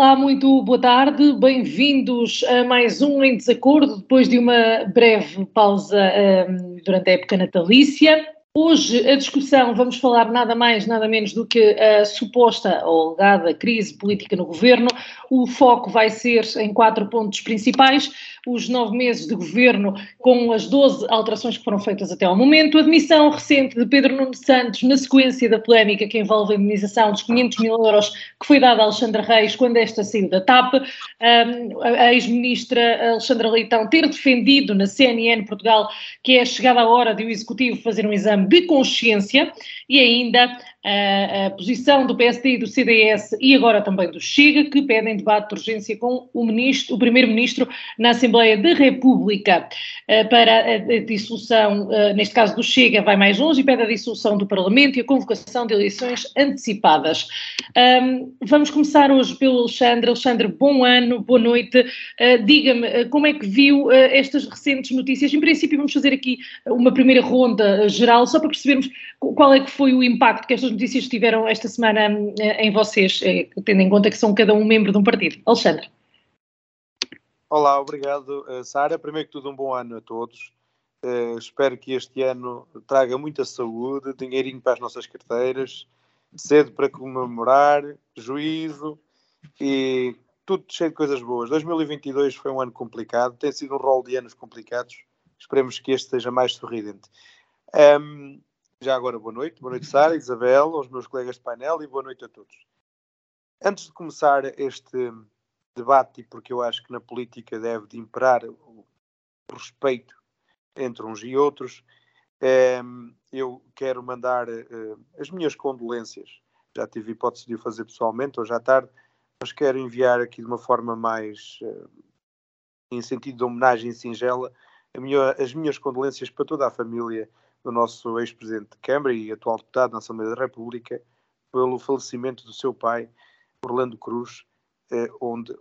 Olá, muito boa tarde, bem-vindos a mais um Em Desacordo, depois de uma breve pausa um, durante a época natalícia. Hoje a discussão, vamos falar nada mais, nada menos do que a suposta ou alegada crise política no governo. O foco vai ser em quatro pontos principais: os nove meses de governo, com as 12 alterações que foram feitas até ao momento, a admissão recente de Pedro Nuno Santos na sequência da polémica que envolve a indemnização dos 500 mil euros que foi dada a Alexandra Reis quando esta saiu da TAP, a ex-ministra Alexandra Leitão ter defendido na CNN Portugal que é chegada a hora de o Executivo fazer um exame de consciência e ainda a, a, posição do PSD e do CDS e agora também do Chega, que pedem debate de urgência com o, ministro, o Primeiro-Ministro na Assembleia da República uh, para a, a dissolução, uh, neste caso do Chega, vai mais longe e pede a dissolução do Parlamento e a convocação de eleições antecipadas. Um, vamos começar hoje pelo Alexandre. Alexandre, bom ano, boa noite. Uh, Diga-me como é que viu estas recentes notícias. Em princípio, vamos fazer aqui uma primeira ronda geral, só para percebermos qual é que foi o impacto que estas estas notícias tiveram esta semana eh, em vocês, eh, tendo em conta que são cada um membro de um partido? Alexandre. Olá, obrigado, eh, Sara. Primeiro que tudo, um bom ano a todos. Uh, espero que este ano traga muita saúde, dinheirinho para as nossas carteiras, cedo para comemorar, juízo e tudo cheio de coisas boas. 2022 foi um ano complicado, tem sido um rol de anos complicados. Esperemos que este seja mais sorridente. Um, já agora, boa noite. Boa noite, Sara, Isabel, aos meus colegas de painel e boa noite a todos. Antes de começar este debate, porque eu acho que na política deve de imperar o respeito entre uns e outros, ehm, eu quero mandar eh, as minhas condolências. Já tive hipótese de o fazer pessoalmente, hoje à tarde, mas quero enviar aqui de uma forma mais eh, em sentido de homenagem singela as minhas condolências para toda a família do nosso ex-presidente de Câmara e atual deputado na Assembleia da República pelo falecimento do seu pai, Orlando Cruz, eh, onde,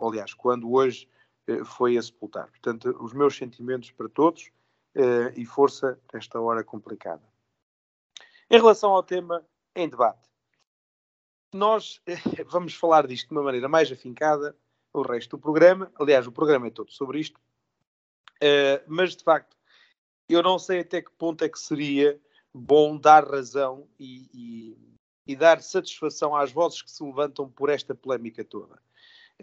aliás, quando hoje eh, foi a sepultar. Portanto, os meus sentimentos para todos eh, e força nesta hora complicada. Em relação ao tema em debate, nós vamos falar disto de uma maneira mais afincada o resto do programa. Aliás, o programa é todo sobre isto. mas, de facto, eu não sei até que ponto é que seria bom dar razão e, e, e, dar satisfação às vozes que se levantam por esta polémica toda.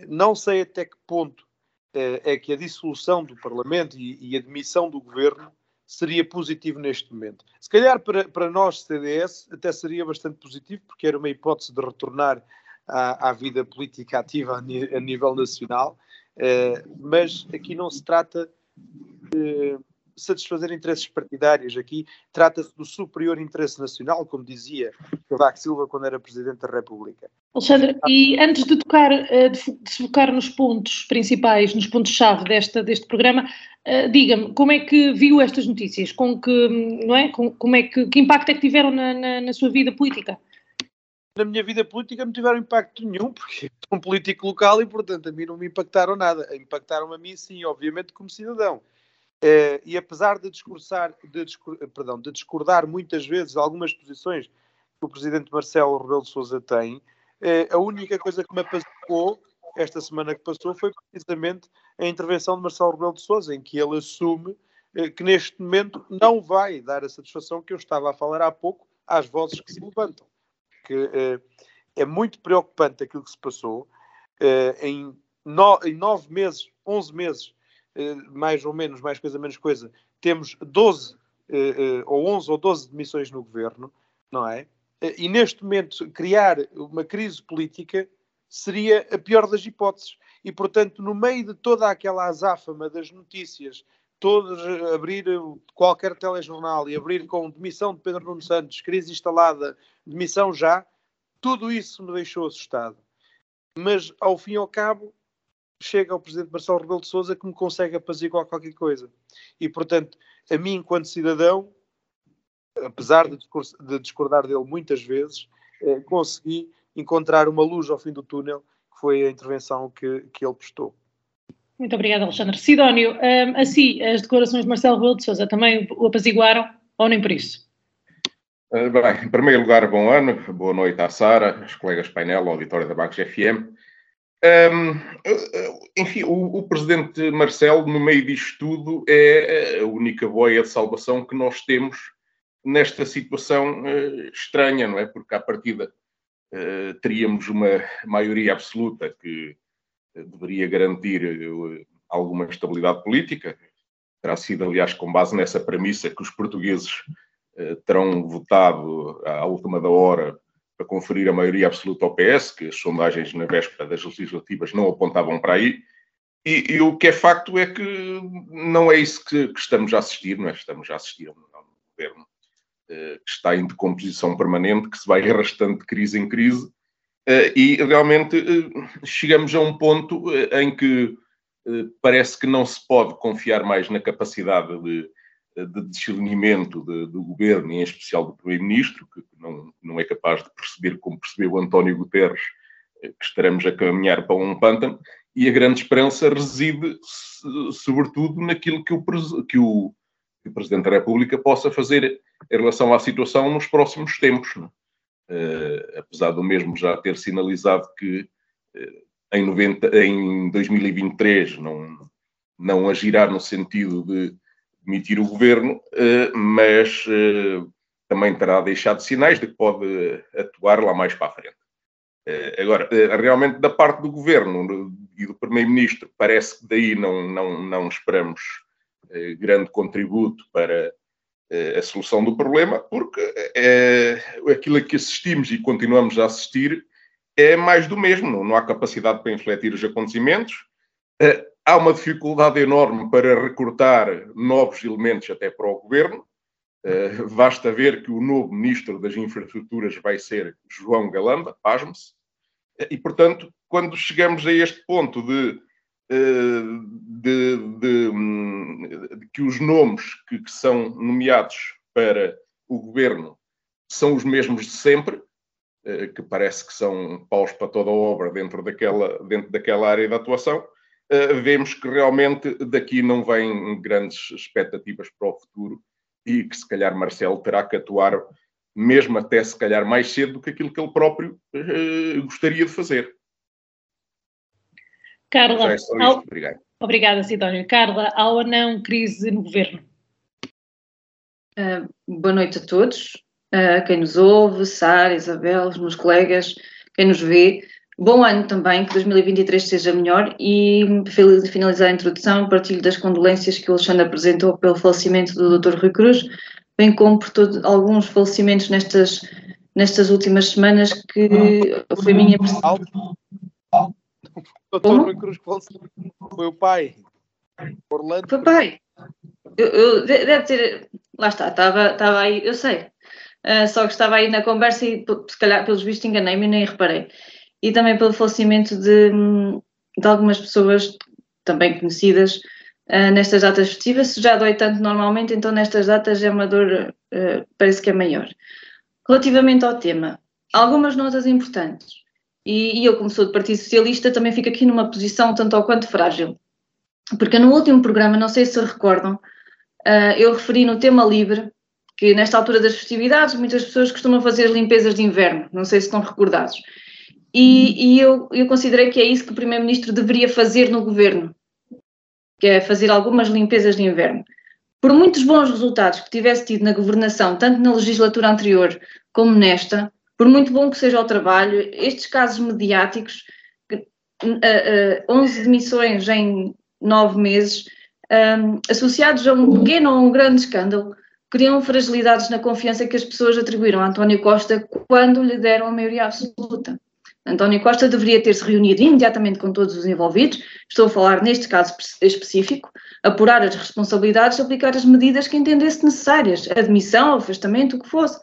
Não sei até que ponto eh, é que a dissolução do Parlamento e, e a demissão do governo seria positivo neste momento. Se calhar para, para nós, CDS, até seria bastante positivo, porque era uma hipótese de retornar à, à vida política ativa a, a nível nacional, eh, mas aqui não se trata. Satisfazer interesses partidários. Aqui trata-se do superior interesse nacional, como dizia Cavaco Silva quando era Presidente da República. Alexandre, e antes de tocar, eh, de focar nos pontos principais, nos pontos-chave deste programa, eh, diga-me, como é que viu estas notícias? Com que, não é? como é que, que impacto é que tiveram na, na, na sua vida política? na minha vida política não tiveram impacto nenhum, porque sou um político local e, portanto, a mim não me impactaram nada. Impactaram a mim, sim, obviamente, como cidadão. Uh, e apesar de discursar, de, discur, perdão, de discordar muitas vezes algumas posições que o presidente Marcelo Rebelo de Sousa tem, uh, a única coisa que me apaziguou esta semana que passou foi precisamente a intervenção de Marcelo Rebelo de Sousa, em que ele assume uh, que neste momento não vai dar a satisfação que eu estava a falar há pouco às vozes que se levantam. Que é muito preocupante aquilo que se passou. em, no, em nove meses, onze meses, eh, mais ou menos, mais coisa, menos coisa, temos 12 eh, eh, ou 11 ou 12 demissões no governo, não é? E neste momento criar uma crise política seria a pior das hipóteses. E, portanto, no meio de toda aquela azáfama das notícias, todos abrir qualquer telejornal e abrir com demissão de Pedro Nuno Santos, crise instalada, demissão já, tudo isso me deixou assustado. Mas, ao fim e ao cabo, chega ao Presidente Marcelo Rebelo de Sousa que me consegue apaziguar qualquer coisa. E, portanto, a mim, enquanto cidadão, apesar de discordar dele muitas vezes, eh, consegui encontrar uma luz ao fim do túnel, que foi a intervenção que, que ele prestou. Muito obrigada, Alexandre. Sidónio, um, assim, as declarações de Marcelo Rebelo de Sousa também o apaziguaram ou nem por isso? Uh, bem, em primeiro lugar, bom ano, boa noite à Sara, os colegas painel, auditório da Bancos FM. Um, enfim, o, o, presidente Marcelo, no meio disto tudo, é a única boia de salvação que nós temos nesta situação uh, estranha, não é? Porque, à partida, uh, teríamos uma maioria absoluta que deveria garantir eh, alguma estabilidade política. Terá sido, aliás, com base nessa premissa que os portugueses eh, terão votado à última da hora para conferir a maioria absoluta ao PS, que as sondagens na véspera das legislativas não apontavam para aí. E, e o que é facto é que não é isso que, que, estamos a assistir, não é? Estamos a assistir a um governo eh, que está em decomposição permanente, que se vai arrastando de crise em crise, Uh, e realmente uh, chegamos a um ponto uh, em que parece que não se pode confiar mais na capacidade de, de discernimento de, do governo, em especial do Primeiro-Ministro, que não, não é capaz de perceber, como percebeu António Guterres, que estaremos a caminhar para um pântano, e a grande esperança reside, sobretudo, naquilo que o, que o, que o Presidente da República possa fazer em relação à situação nos próximos tempos. Uh, apesar do mesmo já ter sinalizado que uh, em, 90, em 2023 não, não agirá no sentido de demitir o governo, uh, mas também terá deixado sinais de que pode atuar lá mais para a frente. Agora, realmente da parte do governo e do primeiro-ministro, parece que daí não, não, não esperamos grande contributo para a solução do problema, porque é, aquilo a que assistimos e continuamos a assistir é mais do mesmo. Não há capacidade para infletir os acontecimentos. Eh, há uma dificuldade enorme para recrutar novos elementos até para o governo. Basta ver que o novo ministro das Infraestruturas vai ser João Galamba, pasme-se. E, portanto, quando chegamos a este ponto de de, de, de, que os nomes que, que, são nomeados para o governo são os mesmos de sempre, eh, que parece que são paus para toda a obra dentro daquela, dentro daquela área de atuação, eh, vemos que realmente daqui não vêm grandes expectativas para o futuro e que se calhar Marcelo terá que atuar mesmo até se calhar mais cedo do que aquilo que ele próprio eh, gostaria de fazer. Carla, é ao... Obrigado. obrigada, Sidónio. Carla, há ou não crise no governo? Uh, boa noite a todos, uh, quem nos ouve, Sara, Isabel, os meus colegas, quem nos vê. Bom ano também, que 2023 seja melhor e para finalizar a introdução, partilho das condolências que o Alexandre apresentou pelo falecimento do Dr. Rui Cruz, bem como por todo, alguns falecimentos nestas, nestas últimas semanas que foi minha percepção Doutor Rui Cruz foi o pai. Orlando. Foi pai. Eu, eu, deve ter. Lá está, estava, estava aí, eu sei. Uh, só que estava aí na conversa e, se calhar, pelos vistos, enganei-me e nem reparei. E também pelo falecimento de, de algumas pessoas também conhecidas uh, nestas datas festivas. Já dói tanto normalmente, então nestas datas é uma dor, uh, parece que é maior. Relativamente ao tema, algumas notas importantes. E, e eu, como sou do Partido Socialista, também fico aqui numa posição tanto ou quanto frágil. Porque no último programa, não sei se se recordam, uh, eu referi no tema livre que nesta altura das festividades muitas pessoas costumam fazer as limpezas de inverno, não sei se estão recordados. E, e eu, eu considerei que é isso que o Primeiro-Ministro deveria fazer no governo, que é fazer algumas limpezas de inverno. Por muitos bons resultados que tivesse tido na governação, tanto na legislatura anterior como nesta, por muito bom que seja o trabalho, estes casos mediáticos, uh, uh, 11 demissões em nove meses, um, associados a um pequeno ou um grande escândalo, criam fragilidades na confiança que as pessoas atribuíram a António Costa quando lhe deram a maioria absoluta. António Costa deveria ter-se reunido imediatamente com todos os envolvidos, estou a falar neste caso específico, apurar as responsabilidades, aplicar as medidas que entendesse necessárias, admissão, afastamento, o que fosse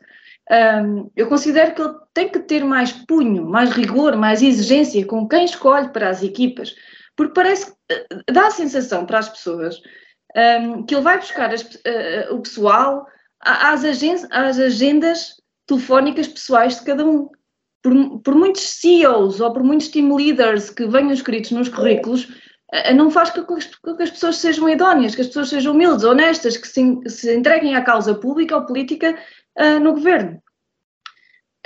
Um, eu considero que ele tem que ter mais punho, mais rigor, mais exigência com quem escolhe para as equipas, porque parece eh, dá a sensação para as pessoas um, que ele vai buscar as, uh, o pessoal às, às agendas telefónicas pessoais de cada um. Por, por, muitos CEOs ou por muitos team leaders que venham escritos nos currículos, não faz com que as pessoas sejam idóneas, que as pessoas sejam humildes, honestas, que se, se entreguem à causa pública ou política uh, no governo.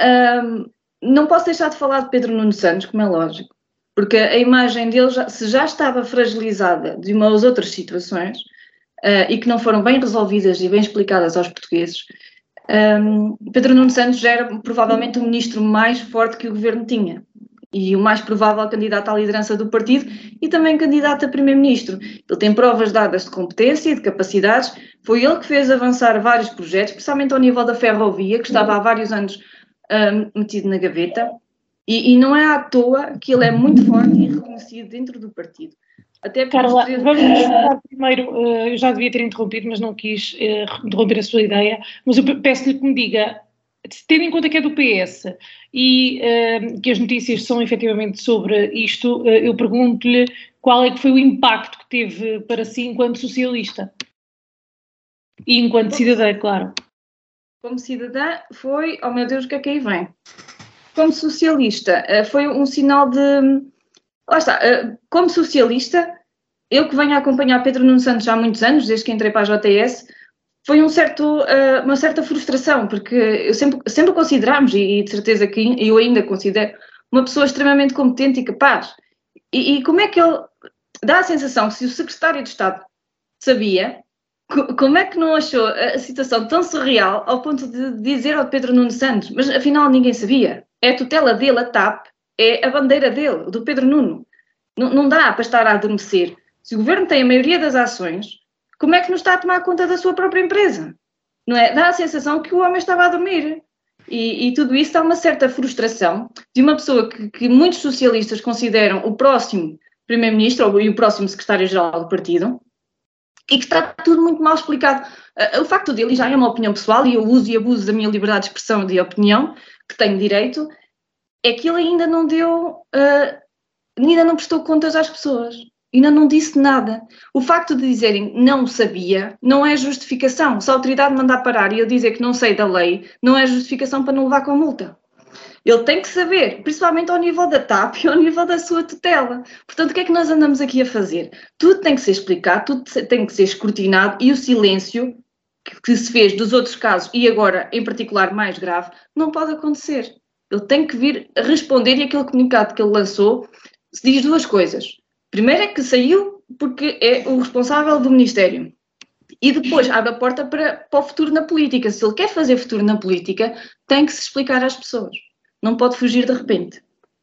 Uh, não posso deixar de falar de Pedro Nuno Santos, como é lógico, porque a imagem dele, já, se já estava fragilizada de umas outras situações uh, e que não foram bem resolvidas e bem explicadas aos portugueses, um, Pedro Nuno Santos já era provavelmente o ministro mais forte que o governo tinha e o mais provável candidato à liderança do partido e também candidato a primeiro-ministro. Ele tem provas dadas de competência e de capacidades. Foi ele que fez avançar vários projetos, especialmente ao nível da ferrovia, que estava há vários anos um, metido na gaveta. E, e, não é à toa que ele é muito forte e reconhecido dentro do partido. Até Carla, vamos começar primeiro, uh, eu já devia ter interrompido, mas não quis uh, interromper a sua ideia, mas eu peço-lhe que me diga tendo em conta que é do PS e uh, que as notícias são efetivamente sobre isto, eu pergunto-lhe qual é que foi o impacto que teve para si enquanto socialista e enquanto como, cidadã, claro. Como cidadã foi, oh meu Deus, o que é que aí vem? Como socialista, foi um sinal de... Lá está, como socialista, eu que venho a acompanhar Pedro Nuno Santos há muitos anos, desde que entrei para a JTS, foi um certo, uh, uma certa frustração, porque eu sempre, sempre considerámos, e, de certeza que eu ainda considero, uma pessoa extremamente competente e capaz. E, e, como é que ele dá a sensação que se o secretário de Estado sabia, como é que não achou a situação tão surreal ao ponto de dizer ao Pedro Nuno Santos, mas afinal ninguém sabia? É a tutela dele, a TAP, é a bandeira dele, do Pedro Nuno. Não, não dá para estar a adormecer. Se o governo tem a maioria das ações, como é que não está a tomar conta da sua própria empresa? Não é? Dá a sensação que o homem estava a dormir. E, e tudo isso dá uma certa frustração de uma pessoa que, que muitos socialistas consideram o próximo primeiro-ministro e o próximo secretário-geral do partido e que está tudo muito mal explicado. Uh, o facto dele, já é uma opinião pessoal, e eu uso e abuso da minha liberdade de expressão e de opinião, que tenho direito, é que ele ainda não deu, uh, ainda não prestou contas às pessoas ainda não disse nada. O facto de dizerem não sabia não é justificação. Se a autoridade mandar parar e eu dizer que não sei da lei, não é justificação para não levar com multa. Ele tem que saber, principalmente ao nível da TAP e ao nível da sua tutela. Portanto, o que é que nós andamos aqui a fazer? Tudo tem que ser explicado, tudo tem que ser escrutinado e o silêncio que se fez dos outros casos e agora, em particular, mais grave, não pode acontecer. Ele tem que vir responder e aquele comunicado que ele lançou diz duas coisas. Primeiro é que saiu porque é o responsável do Ministério. E depois abre a porta para, para o futuro na política. Se ele quer fazer futuro na política, tem que se explicar às pessoas. Não pode fugir de repente.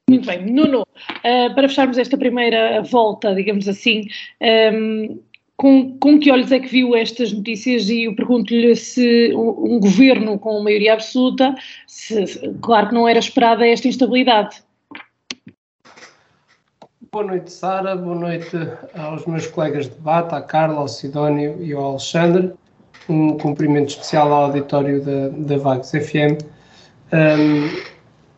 Muito bem. Nuno, uh, para fecharmos esta primeira volta, digamos assim, um, ehm, com, com que olhos é que viu estas notícias? E eu pergunto-lhe se um, um governo com maioria absoluta, se, claro que não era esperada esta instabilidade. Boa noite, Sara. Boa noite aos meus colegas de debate, à Carla, ao Sidónio e ao Alexandre. Um cumprimento especial ao auditório da, da Vagos FM. Um,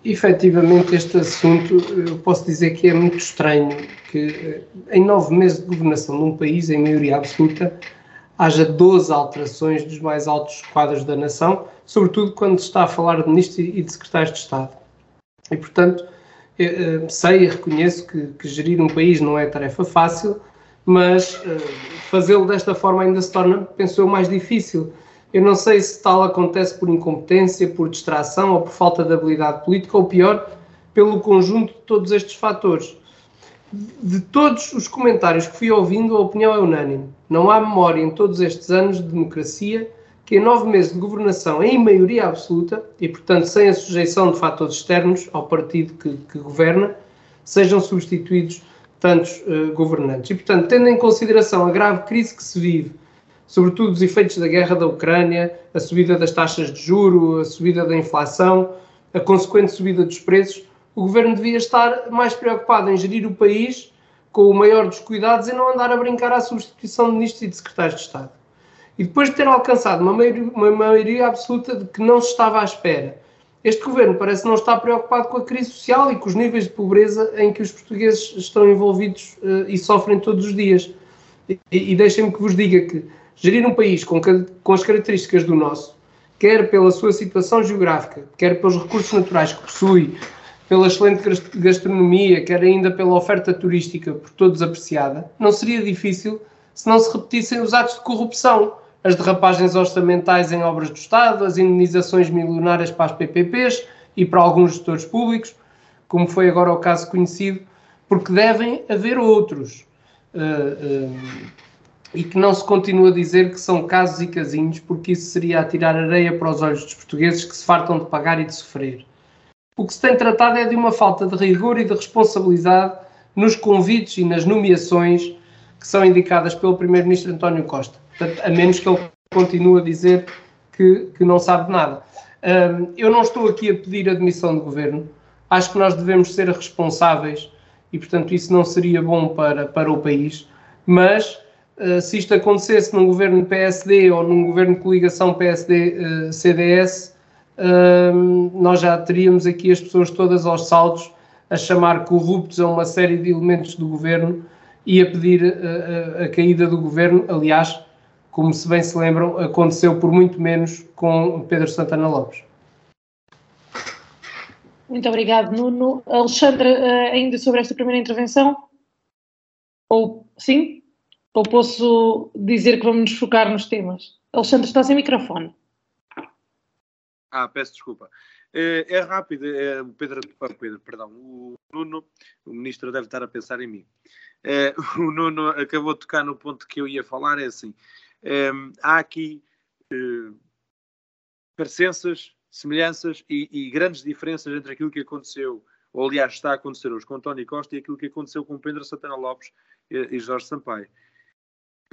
efetivamente, este assunto, eu posso dizer que é muito estranho que em nove meses de governação de um país, em maioria absoluta, haja 12 alterações dos mais altos quadros da nação, sobretudo quando se está a falar de ministros e de secretários de Estado. E, portanto, eu, sei e reconheço que, que, gerir um país não é tarefa fácil, mas fazê-lo desta forma ainda se torna, penso eu, mais difícil. Eu não sei se tal acontece por incompetência, por distração ou por falta de habilidade política, ou pior, pelo conjunto de todos estes fatores. De todos os comentários que fui ouvindo, a opinião é unânime. Não há memória em todos estes anos de democracia que em nove meses de governação em maioria absoluta, e portanto sem a sujeição de fatores externos ao partido que, que governa, sejam substituídos tantos uh, governantes. E portanto, tendo em consideração a grave crise que se vive, sobretudo os efeitos da guerra da Ucrânia, a subida das taxas de juro, a subida da inflação, a consequente subida dos preços, o governo devia estar mais preocupado em gerir o país com o maior dos cuidados e não andar a brincar à substituição de ministros e de secretários de Estado. e depois de ter alcançado uma maioria, uma maioria absoluta de que não se estava à espera, este governo parece não estar preocupado com a crise social e com os níveis de pobreza em que os portugueses estão envolvidos uh, e sofrem todos os dias. E, e deixem-me que vos diga que gerir um país com, com as características do nosso, quer pela sua situação geográfica, quer pelos recursos naturais que possui, pela excelente gastronomia, quer ainda pela oferta turística por todos apreciada, não seria difícil se não se repetissem os atos de corrupção as derrapagens orçamentais em obras do Estado, as indenizações milionárias para as PPPs e para alguns gestores públicos, como foi agora o caso conhecido, porque devem haver outros. Uh, uh, e que não se continua a dizer que são casos e casinhos, porque isso seria atirar areia para os olhos dos portugueses que se fartam de pagar e de sofrer. O que se tem tratado é de uma falta de rigor e de responsabilidade nos convites e nas nomeações que são indicadas pelo Primeiro-Ministro António Costa. Portanto, a menos que ele continue a dizer que, que não sabe nada. Um, eu não estou aqui a pedir a demissão do governo. Acho que nós devemos ser responsáveis e, portanto, isso não seria bom para, para o país. Mas, uh, se isto acontecesse num governo PSD ou num governo de coligação PSD-CDS, nós já teríamos aqui as pessoas todas aos saltos a chamar corruptos a uma série de elementos do governo e a pedir a, a, a caída do governo. Aliás, como se bem se lembram, aconteceu por muito menos com Pedro Santana Lopes. Muito obrigado, Nuno. Alexandre, eh, ainda sobre esta primeira intervenção? Ou sim? Ou posso dizer que vamos nos focar nos temas? Alexandre, está sem microfone. Ah, peço desculpa. É, é rápido, é, o Pedro, Pedro, perdão, o Nuno, o ministro deve estar a pensar em mim. É, o Nuno acabou de tocar no ponto que eu ia falar, é assim, ehm, há aqui parecenças, semelhanças e, e, grandes diferenças entre aquilo que aconteceu, ou aliás está a acontecer hoje com António Costa e aquilo que aconteceu com Pedro Santana Lopes e, e Jorge Sampaio.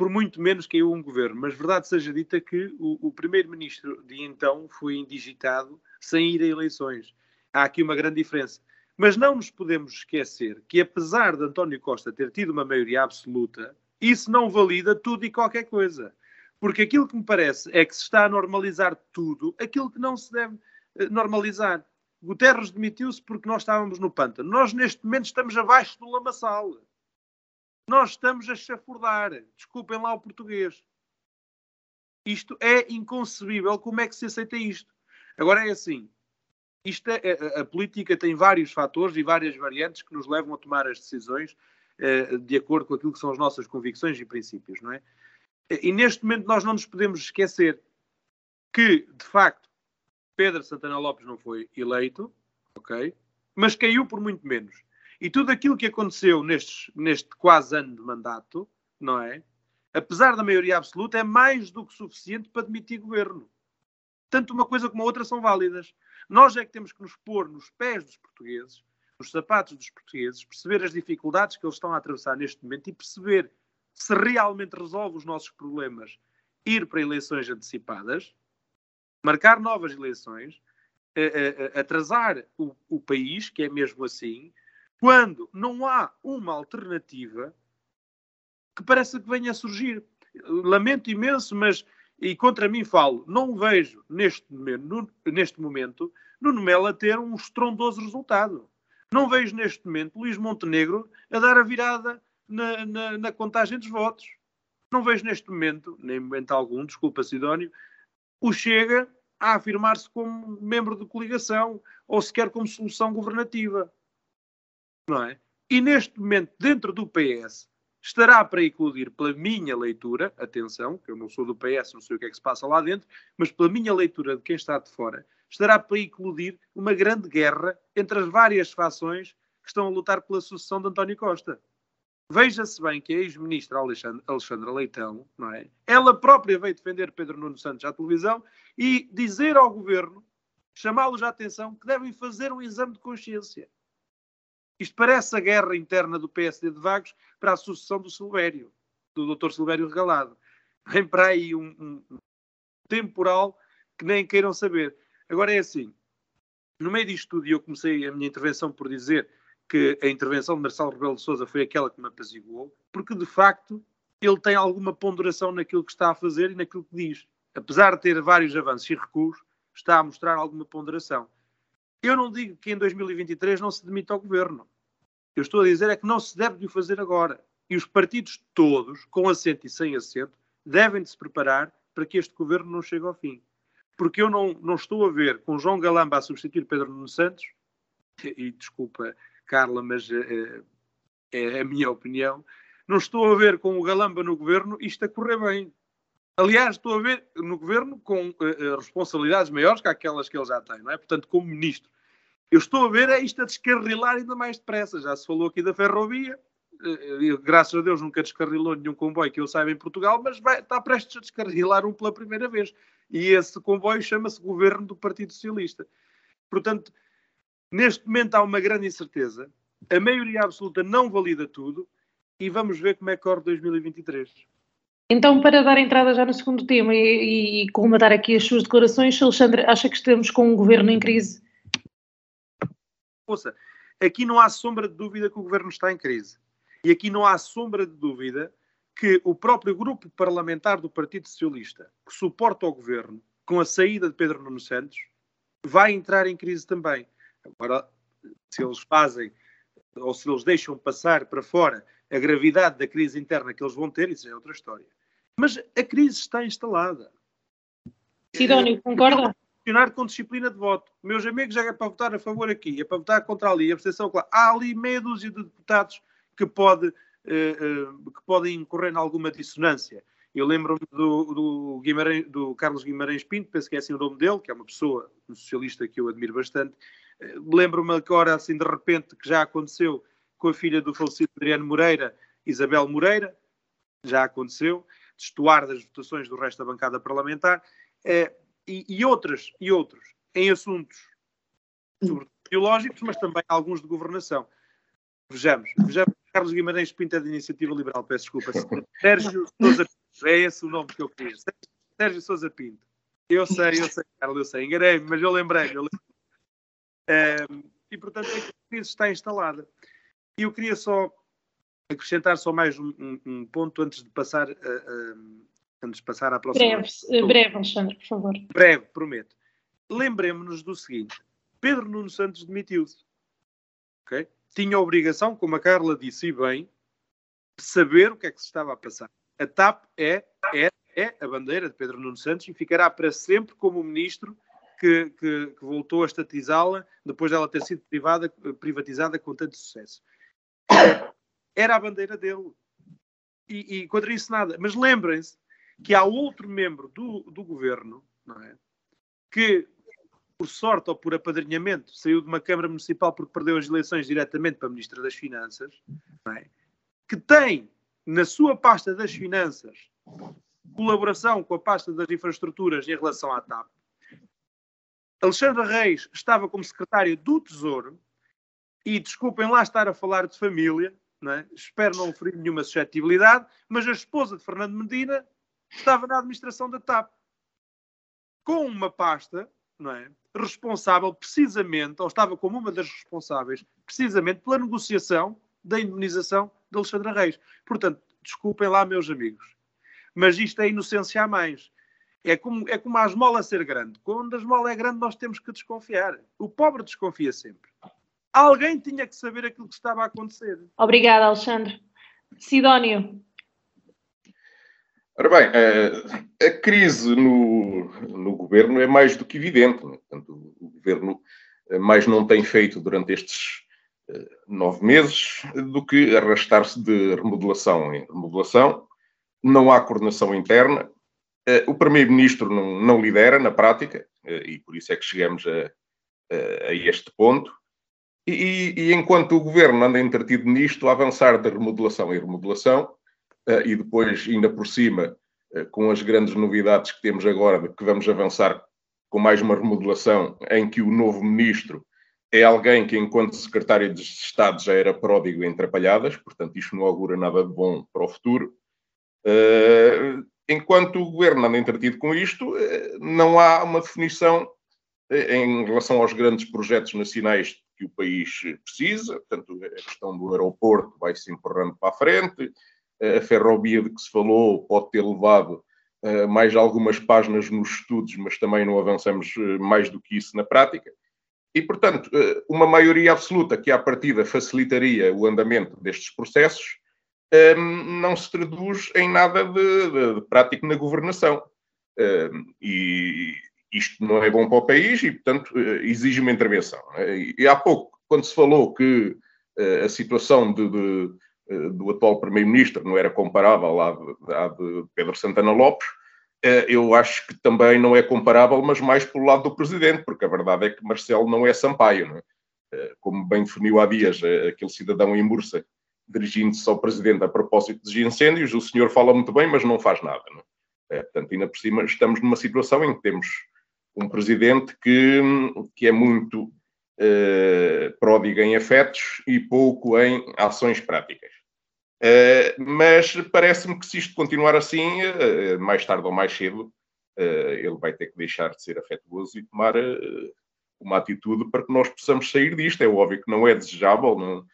Por muito menos caiu um governo, mas verdade seja dita que o, o primeiro-ministro de então foi indigitado sem ir a eleições. Há aqui uma grande diferença. Mas não nos podemos esquecer que, apesar de António Costa ter tido uma maioria absoluta, isso não valida tudo e qualquer coisa. Porque aquilo que me parece é que se está a normalizar tudo, aquilo que não se deve eh, normalizar. Guterres demitiu-se porque nós estávamos no pântano. Nós, neste momento, estamos abaixo do lamaçal. Nós estamos a chafurdar. Desculpem lá o português. Isto é inconcebível. Como é que se aceita isto? Agora é assim. Isto é, a, é, a, política tem vários fatores e várias variantes que nos levam a tomar as decisões eh, de acordo com aquilo que são as nossas convicções e princípios, não é? E neste momento nós não nos podemos esquecer que, de facto, Pedro Santana Lopes não foi eleito, ok? Mas caiu por muito menos. E tudo aquilo que aconteceu neste quase ano de mandato, não é? Apesar da maioria absoluta, é mais do que suficiente para demitir governo. Tanto uma coisa como a outra são válidas. Nós é que temos que nos pôr nos pés dos portugueses, nos sapatos dos portugueses, perceber as dificuldades que eles estão a atravessar neste momento e perceber se realmente resolve os nossos problemas, ir para eleições antecipadas, marcar novas eleições, atrasar o, o país, que é mesmo assim, quando não há uma alternativa que parece que venha a surgir. Lamento imenso, mas, e contra mim falo, não vejo neste momento, neste momento Nuno Melo a ter um estrondoso resultado. Não vejo neste momento Luís Montenegro a dar a virada na, na, na contagem dos votos. Não vejo neste momento, nem momento algum, desculpa Sidónio, o Chega a afirmar-se como membro de coligação ou sequer como solução governativa. Não é? E neste momento, dentro do PS, estará para incluir, pela minha leitura, atenção, que eu não sou do PS, não sei o que é que se passa lá dentro, mas pela minha leitura de quem está de fora, estará para incluir uma grande guerra entre as várias fações que estão a lutar pela sucessão de António Costa. Veja-se bem que a ex-ministra Alexandra Leitão, não é? Ela própria veio defender Pedro Nuno Santos à televisão e dizer ao governo, chamá-los à atenção, que devem fazer um exame de consciência. Isto parece a guerra interna do PSD de Vagos para a sucessão do Silvério, do Dr. Silvério Regalado. Vem para aí um, um temporal que nem queiram saber. Agora é assim, no meio disto tudo, e eu comecei a minha intervenção por dizer que a intervenção de Marcelo Rebelo de Sousa foi aquela que me apaziguou, porque de facto ele tem alguma ponderação naquilo que está a fazer e naquilo que diz. Apesar de ter vários avanços e recuos, está a mostrar alguma ponderação. Eu não digo que em 2023 não se demita ao governo. Eu estou a dizer é que não se deve de o fazer agora. E os partidos todos, com assento e sem assento, devem de se preparar para que este governo não chegue ao fim. Porque eu não, não estou a ver com João Galamba a substituir Pedro Nuno Santos, e desculpa, Carla, mas é, é a minha opinião, não estou a ver com o Galamba no governo isto a correr bem. Aliás, estou a ver no governo com uh, responsabilidades maiores que aquelas que ele já tem, não é? Portanto, como ministro. Eu estou a ver é isto a descarrilar ainda mais depressa. Já se falou aqui da ferrovia, uh, graças a Deus nunca descarrilou nenhum comboio que eu saiba em Portugal, mas vai, está prestes a descarrilar um pela primeira vez. E esse comboio chama-se Governo do Partido Socialista. Portanto, neste momento há uma grande incerteza. A maioria absoluta não valida tudo e vamos ver como é que corre 2023. Então, para dar entrada já no segundo tema e, e colmatar aqui as suas declarações, Alexandre, acha que estamos com um governo em crise? Ouça, aqui não há sombra de dúvida que o governo está em crise. E aqui não há sombra de dúvida que o próprio grupo parlamentar do Partido Socialista, que suporta o governo, com a saída de Pedro Nuno Santos, vai entrar em crise também. Agora, se eles fazem ou se eles deixam passar para fora a gravidade da crise interna que eles vão ter, isso é outra história. Mas a crise está instalada. Sidónio, concorda? Funcionar com disciplina de voto. Meus amigos, é para votar a favor aqui, é para votar contra ali, a abstenção claro. Há ali meia dúzia de deputados que, pode, uh, uh, que podem incorrer em alguma dissonância. Eu lembro-me do, do, do, Carlos Guimarães Pinto, penso que é assim o nome dele, que é uma pessoa, um socialista que eu admiro bastante. Uh, lembro-me agora, assim, de repente, que já aconteceu com a filha do falecido Adriano Moreira, Isabel Moreira, já aconteceu, destoar das votações do resto da bancada parlamentar, eh, e, e, outras, e outros, em assuntos biológicos, mas também alguns de governação. Vejamos, vejamos, Carlos Guimarães Pinta da Iniciativa Liberal, peço desculpa, Sérgio Sousa Pinto, é esse o nome que eu queria, Sérgio Sousa Pinto. Eu sei, eu sei, Carlos, eu sei, enganei-me, mas eu lembrei-me. Eu lembrei eh, e, portanto, a crise está instalada. E eu queria só acrescentar só mais um, um, um ponto antes de passar uh, antes de passar à próxima. Breve, uh, breve, Alexandre, por favor. Breve, prometo. Lembremos-nos do seguinte: Pedro Nuno Santos demitiu-se. Okay? Tinha a obrigação, como a Carla disse e bem, de saber o que é que se estava a passar. A TAP é, é, é a bandeira de Pedro Nuno Santos e ficará para sempre como ministro que, que, que voltou a estatizá-la depois dela ter sido privada, privatizada com tanto sucesso era a bandeira dele. E, e contra isso nada. Mas lembrem-se que há outro membro do, do governo, é? Que, por sorte ou por apadrinhamento, saiu de uma Câmara Municipal porque perdeu as eleições diretamente para Ministra das Finanças, é? que tem na sua pasta das Finanças colaboração com a pasta das infraestruturas em relação à TAP. Alexandre Reis estava como secretário do Tesouro e desculpem lá estar a falar de família, não é? espero não ferir nenhuma suscetibilidade, mas a esposa de Fernando Medina estava na administração da TAP, com uma pasta não é? responsável precisamente, ou estava como uma das responsáveis, precisamente pela negociação da indemnização de Alexandre Reis. Portanto, desculpem lá, meus amigos, mas isto é inocência a mais. É como, é como a esmola ser grande. Quando a esmola é grande, nós temos que desconfiar. O pobre desconfia sempre. Alguém tinha que saber aquilo que estava a acontecer. Obrigada, Alexandre. Sidónio. Ora bem, a, a crise no, no, governo é mais do que evidente. Né? Portanto, o governo eh, mais não tem feito durante estes uh, nove meses do que arrastar-se de remodelação em remodelação. Não há coordenação interna. O primeiro-ministro não, não, lidera na prática, e por isso é que chegamos a, a este ponto. E, e, enquanto o governo anda entretido nisto, a avançar de remodelação em remodelação, e depois, ainda por cima, uh, com as grandes novidades que temos agora, de que vamos avançar com mais uma remodelação, em que o novo ministro é alguém que, enquanto secretário de Estado, já era pródigo em atrapalhadas, portanto, isto não augura nada de bom para o futuro. Uh, enquanto o governo anda entretido com isto, não há uma definição em relação aos grandes projetos nacionais que o país precisa, portanto, a questão do aeroporto vai se empurrando para a frente, a ferrovia de que se falou pode ter levado uh, mais algumas páginas nos estudos, mas também não avançamos uh, mais do que isso na prática. E, portanto, uh, uma maioria absoluta que à partida facilitaria o andamento destes processos não se traduz em nada de, de, de prático na governação. e isto não é bom para o país e, portanto, exige uma intervenção. É? E há pouco, quando se falou que a situação de, de eh, do atual Primeiro-Ministro não era comparável à de, à de, Pedro Santana Lopes, eh, eu acho que também não é comparável, mas mais pelo lado do Presidente, porque a verdade é que Marcelo não é Sampaio, não é? Eh, como bem definiu há dias aquele cidadão em Mursa, dirigindo-se ao Presidente a propósito dos incêndios, o senhor fala muito bem, mas não faz nada. Não é? Portanto, ainda por cima estamos numa situação em que temos um Presidente que, que é muito pródigo em afetos e pouco em ações práticas. Uh, mas parece-me que se isto continuar assim, uh, mais tarde ou mais cedo, uh, ele vai ter que deixar de ser afetuoso e tomar uma atitude para que nós possamos sair disto. É óbvio que não é desejável, não,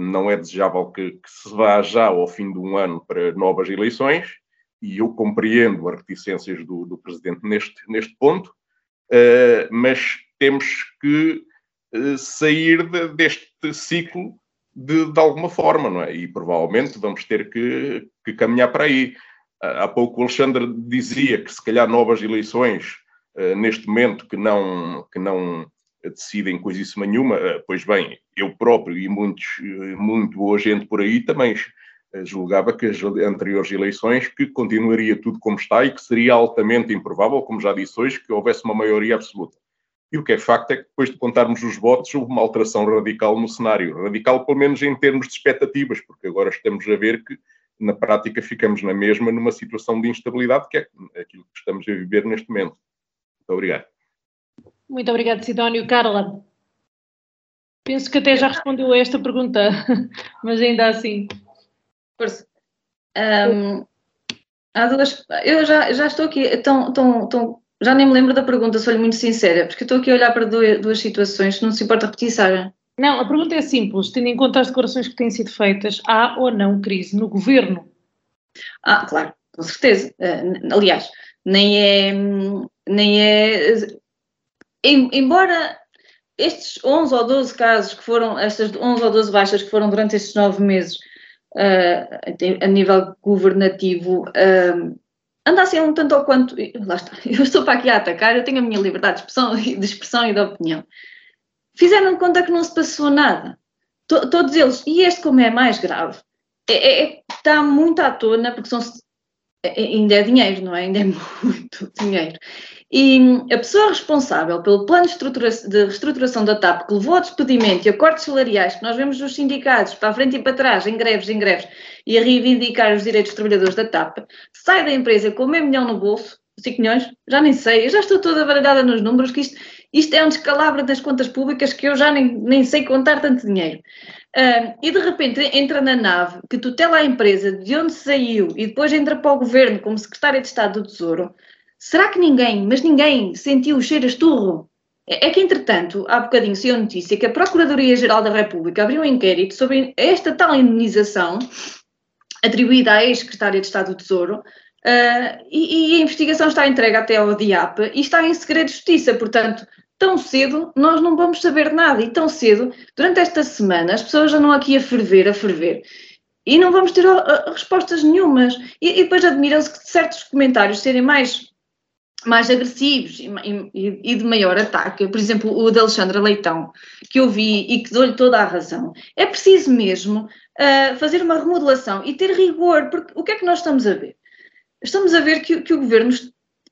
não é desejável que, que, se vá já ao fim de um ano para novas eleições, e eu compreendo as reticências do, do Presidente neste, neste ponto, mas temos que sair de, deste ciclo de, de alguma forma, não é? E provavelmente vamos ter que, que caminhar para aí. Há pouco o Alexandre dizia que se calhar novas eleições, uh, neste momento, que não, que não decidem coisíssima nenhuma, uh, pois bem, eu próprio e muitos, muito boa gente por aí também julgava que as anteriores eleições que continuaria tudo como está e que seria altamente improvável, como já disse hoje, que houvesse uma maioria absoluta. E o que é facto é que depois de contarmos os votos, houve uma alteração radical no cenário. Radical, pelo menos em termos de expectativas, porque agora estamos a ver que, na prática, ficamos na mesma numa situação de instabilidade, que é aquilo que estamos a viver neste momento. Muito obrigado. Muito obrigado, Sidónio. Carla, penso que até já respondeu a esta pergunta, mas ainda assim. Um, há duas. Eu já, já estou aqui tão, tão, tão já nem me lembro da pergunta, sou-lhe muito sincera, porque estou aqui a olhar para duas, duas situações, não se importa repetir, Sara. Não, a pergunta é simples, tendo em conta as declarações que têm sido feitas, há ou não crise no governo? Ah, claro, com certeza. Uh, aliás, nem é, nem é, embora estes 11 ou 12 casos que foram, estas 11 ou 12 baixas que foram durante estes nove meses uh, a nível governativo, uh, anda assim um tanto ou quanto. Lá está, eu estou para aqui a atacar, eu tenho a minha liberdade de expressão, de expressão e de opinião. Fizeram conta que não se passou nada. Todos eles, e este, como é mais grave, é, é, é está muito à tona, porque são, é, ainda é dinheiro, não é? Ainda é muito dinheiro. E a pessoa responsável pelo plano de, reestruturação da TAP, que levou ao despedimento e a cortes salariais que nós vemos nos sindicatos, para a frente e para trás, em greves, em greves, e a reivindicar os direitos dos trabalhadores da TAP, sai da empresa com meio milhão no bolso, 5 milhões, já nem sei, eu já estou toda baralhada nos números, que isto, isto é um descalabro das contas públicas que eu já nem, nem sei contar tanto dinheiro. E de repente entra na nave que tutela a empresa de onde saiu e depois entra para o governo como secretária de Estado do Tesouro. Será que ninguém, mas ninguém, sentiu o cheiro a esturro? É, é que, entretanto, há bocadinho saiu a notícia que a Procuradoria-Geral da República abriu um inquérito sobre esta tal indenização atribuída à ex-secretária de Estado do Tesouro uh, e, e, a investigação está entregue até ao DIAP e está em segredo de justiça, portanto, tão cedo nós não vamos saber nada e tão cedo, durante esta semana, as pessoas já não aqui a ferver, a ferver e não vamos ter uh, respostas nenhumas. E, e depois admiram-se que certos comentários serem mais mais agressivos e, e, e, de maior ataque, por exemplo, o de Alexandra Leitão, que eu vi e que dou-lhe toda a razão, é preciso mesmo uh, fazer uma remodelação e ter rigor, porque o que é que nós estamos a ver? Estamos a ver que, que o governo,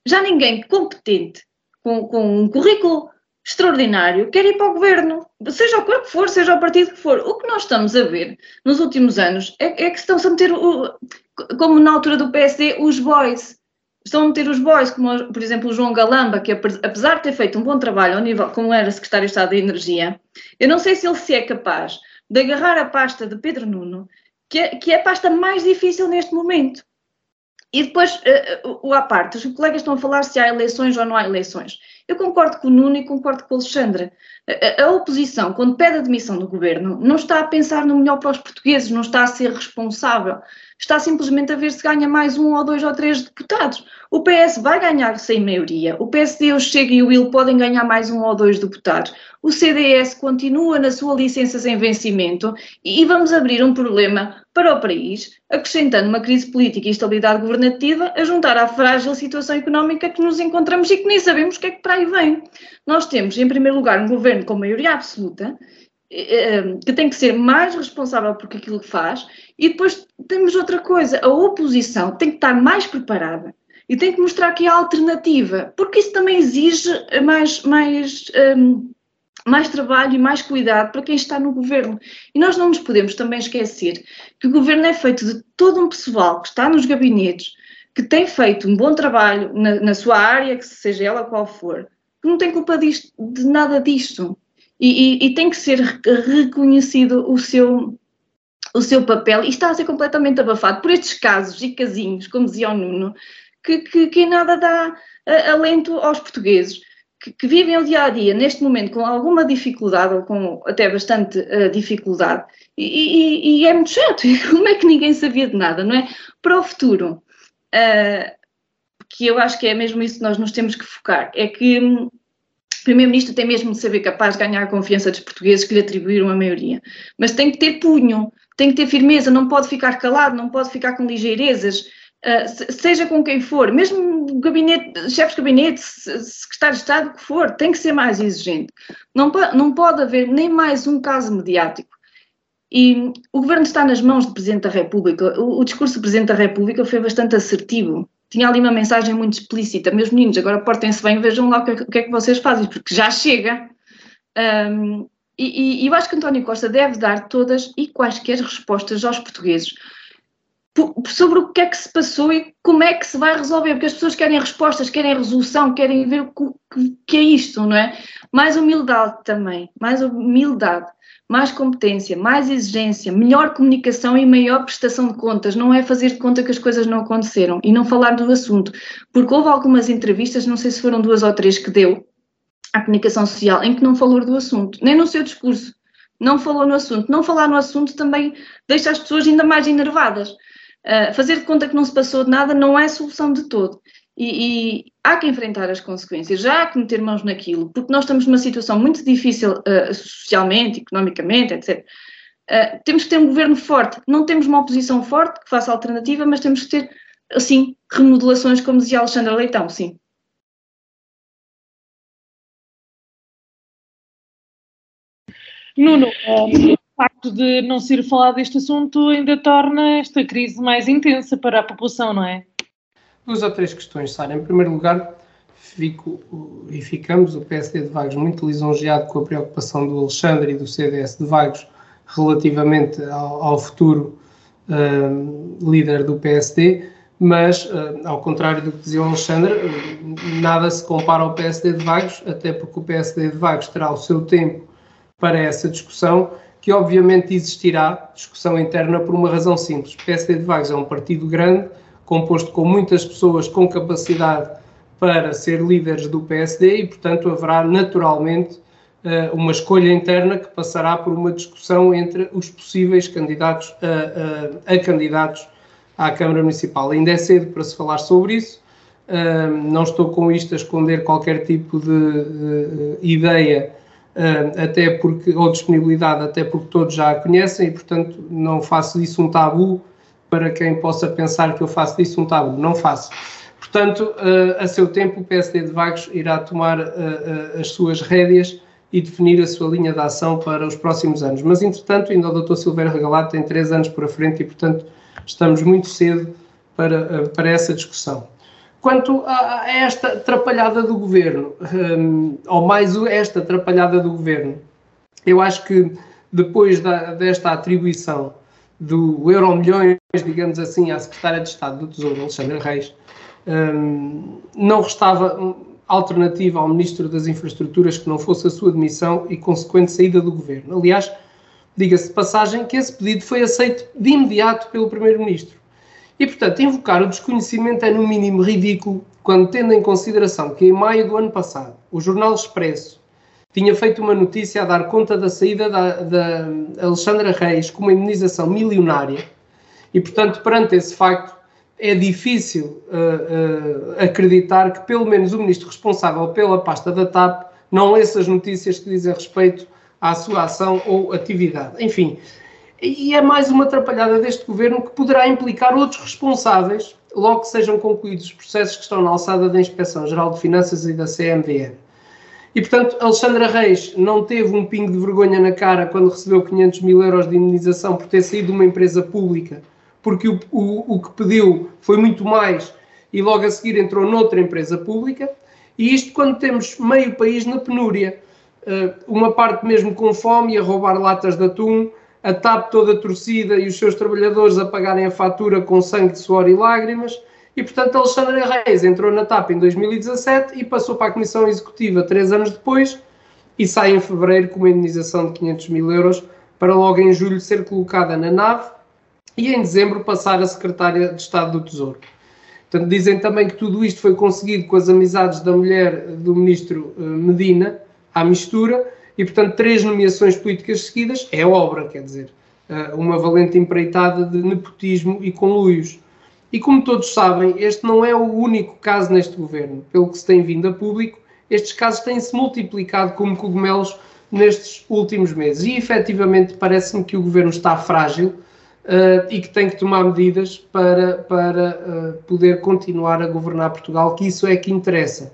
já ninguém competente, com, com, um currículo extraordinário, quer ir para o governo, seja o que for, seja o partido que for. O que nós estamos a ver nos últimos anos é, é que estão-se a meter, o, como na altura do PSD, os boys estão a meter os boys, como por exemplo o João Galamba, que apesar de ter feito um bom trabalho ao nível, como era secretário de Estado da Energia, eu não sei se ele se é capaz de agarrar a pasta de Pedro Nuno, que é, que é a pasta mais difícil neste momento. E depois, uh, o à parte, os colegas estão a falar se há eleições ou não há eleições. Eu concordo com o Nuno e concordo com o Alexandre. A, a, oposição, quando pede a demissão do governo, não está a pensar no melhor para os portugueses, não está a ser responsável está simplesmente a ver se ganha mais um ou dois ou três deputados. O PS vai ganhar sem maioria, o PSD, o Chega e o Will podem ganhar mais um ou dois deputados, o CDS continua na sua licença sem vencimento e vamos abrir um problema para o país, acrescentando uma crise política e estabilidade governativa a juntar à frágil situação económica que nos encontramos e que nem sabemos o que é que para aí vem. Nós temos, em primeiro lugar, um governo com maioria absoluta, que tem que ser mais responsável por aquilo que faz, e depois temos outra coisa, a oposição tem que estar mais preparada e tem que mostrar que há alternativa, porque isso também exige mais, mais, um, mais trabalho e mais cuidado para quem está no governo. E nós não nos podemos também esquecer que o governo é feito de todo um pessoal que está nos gabinetes, que tem feito um bom trabalho na, na sua área, que seja ela qual for, que não tem culpa disto, de nada disto. E, e, e, tem que ser reconhecido o seu, o seu papel e está a ser completamente abafado por estes casos e casinhos, como dizia o Nuno, que, que, que nada dá alento aos portugueses. Que, que, vivem o dia a dia neste momento com alguma dificuldade ou com até bastante uh, dificuldade e, e, e, é muito chato. Como é que ninguém sabia de nada, não é? Para o futuro, uh, que eu acho que é mesmo isso que nós nos temos que focar, é que hum, Primeiro-Ministro tem mesmo de saber capaz de ganhar a confiança dos portugueses que lhe atribuíram a maioria, mas tem que ter punho, tem que ter firmeza, não pode ficar calado, não pode ficar com ligeirezas uh, seja com quem for, mesmo gabinete, chefes de gabinete, secretário de Estado, o que for, tem que ser mais exigente. Não, não pode haver nem mais um caso mediático. E o governo está nas mãos do Presidente da República. O, o discurso do Presidente da República foi bastante assertivo. Tinha ali uma mensagem muito explícita. Meus meninos, agora portem-se bem, vejam lá o que, é, o que, é que vocês fazem, porque já chega. Um, e, e, eu acho que António Costa deve dar todas e quaisquer respostas aos portugueses sobre o que é que se passou e como é que se vai resolver, porque as pessoas querem respostas, querem resolução, querem ver o que, é isto, não é? Mais humildade também, mais humildade, mais competência, mais exigência, melhor comunicação e maior prestação de contas. Não é fazer de conta que as coisas não aconteceram e não falar do assunto, porque houve algumas entrevistas, não sei se foram duas ou três que deu à comunicação social, em que não falou do assunto, nem no seu discurso. Não falou no assunto. Não falar no assunto também deixa as pessoas ainda mais enervadas. Uh, fazer de conta que não se passou de nada não é solução de todo. E, e, há que enfrentar as consequências, já há que meter mãos naquilo, porque nós estamos numa situação muito difícil uh, socialmente, economicamente, etc. Uh, ah, temos que ter um governo forte. Não temos uma oposição forte que faça alternativa, mas temos que ter, assim, remodelações, como dizia Alexandra Leitão, sim. Nuno, um facto de não ser falado deste assunto ainda torna esta crise mais intensa para a população, não é? Duas ou três questões, Sara. Em primeiro lugar, fico e ficamos, o PSD de Vagos, muito lisonjeado com a preocupação do Alexandre e do CDS de Vagos relativamente ao, ao futuro uh, líder do PSD, mas, uh, ao contrário do que dizia o Alexandre, nada se compara ao PSD de Vagos, até porque o PSD de Vagos terá o seu tempo para essa discussão que obviamente existirá discussão interna por uma razão simples. O PSD de Vagos é um partido grande, composto com muitas pessoas com capacidade para ser líderes do PSD e, portanto, haverá naturalmente uh, uma escolha interna que passará por uma discussão entre os possíveis candidatos a, a, a candidatos à Câmara Municipal. Ainda é cedo para se falar sobre isso. Não estou com isto a esconder qualquer tipo de ideia até porque, ou disponibilidade, até porque todos já a conhecem e, portanto, não faço disso um tabu para quem possa pensar que eu faço disso um tabu. Não faço. Portanto, uh, a seu tempo, o PSD de Vagos irá tomar uh, as suas rédeas e definir a sua linha de ação para os próximos anos. Mas, entretanto, ainda o Dr. Silveira Regalado tem três anos para frente e, portanto, estamos muito cedo para, para essa discussão. Quanto a, esta atrapalhada do governo, um, ou mais esta atrapalhada do governo, eu acho que depois da, desta atribuição do euro milhões, digamos assim, à secretária de Estado do Tesouro, Alexandre Reis, um, não restava alternativa ao Ministro das Infraestruturas que não fosse a sua demissão e consequente saída do governo. Aliás, diga-se de passagem que esse pedido foi aceito de imediato pelo Primeiro-Ministro. E, portanto, invocar o desconhecimento é, no mínimo, ridículo quando tendo em consideração que, em maio do ano passado, o Jornal Expresso tinha feito uma notícia a dar conta da saída da, da Alexandra Reis com uma indenização milionária E, portanto, perante esse facto, é difícil uh, uh, acreditar que pelo menos o ministro responsável pela pasta da TAP não lê as notícias que dizem respeito à sua ação ou atividade. Enfim, e é mais uma atrapalhada deste governo que poderá implicar outros responsáveis logo que sejam concluídos os processos que estão na alçada da Inspeção Geral de Finanças e da CMVM. E, portanto, Alexandra Reis não teve um pingo de vergonha na cara quando recebeu 500 mil euros de indenização por ter saído de uma empresa pública, porque o, o, o que pediu foi muito mais e logo a seguir entrou noutra empresa pública. E isto quando temos meio país na penúria, eh, uma parte mesmo com fome e a roubar latas de atum, a TAP toda torcida e os seus trabalhadores a pagarem a fatura com sangue, suor e lágrimas. E, portanto, Alexandre Reis entrou na TAP em 2017 e passou para a Comissão Executiva três anos depois e sai em fevereiro com uma indenização de 500 mil euros para logo em julho ser colocada na nave e em dezembro passar a Secretária de Estado do Tesouro. Portanto, dizem também que tudo isto foi conseguido com as amizades da mulher do ministro eh, Medina, à mistura, e, portanto, três nomeações políticas seguidas é obra, quer dizer, eh, uma valente empreitada de nepotismo e conluios. E como todos sabem, este não é o único caso neste governo. Pelo que se tem vindo a público, estes casos têm-se multiplicado como cogumelos nestes últimos meses. E efetivamente parece-me que o governo está frágil uh, e que tem que tomar medidas para, para uh, poder continuar a governar Portugal, que isso é que interessa.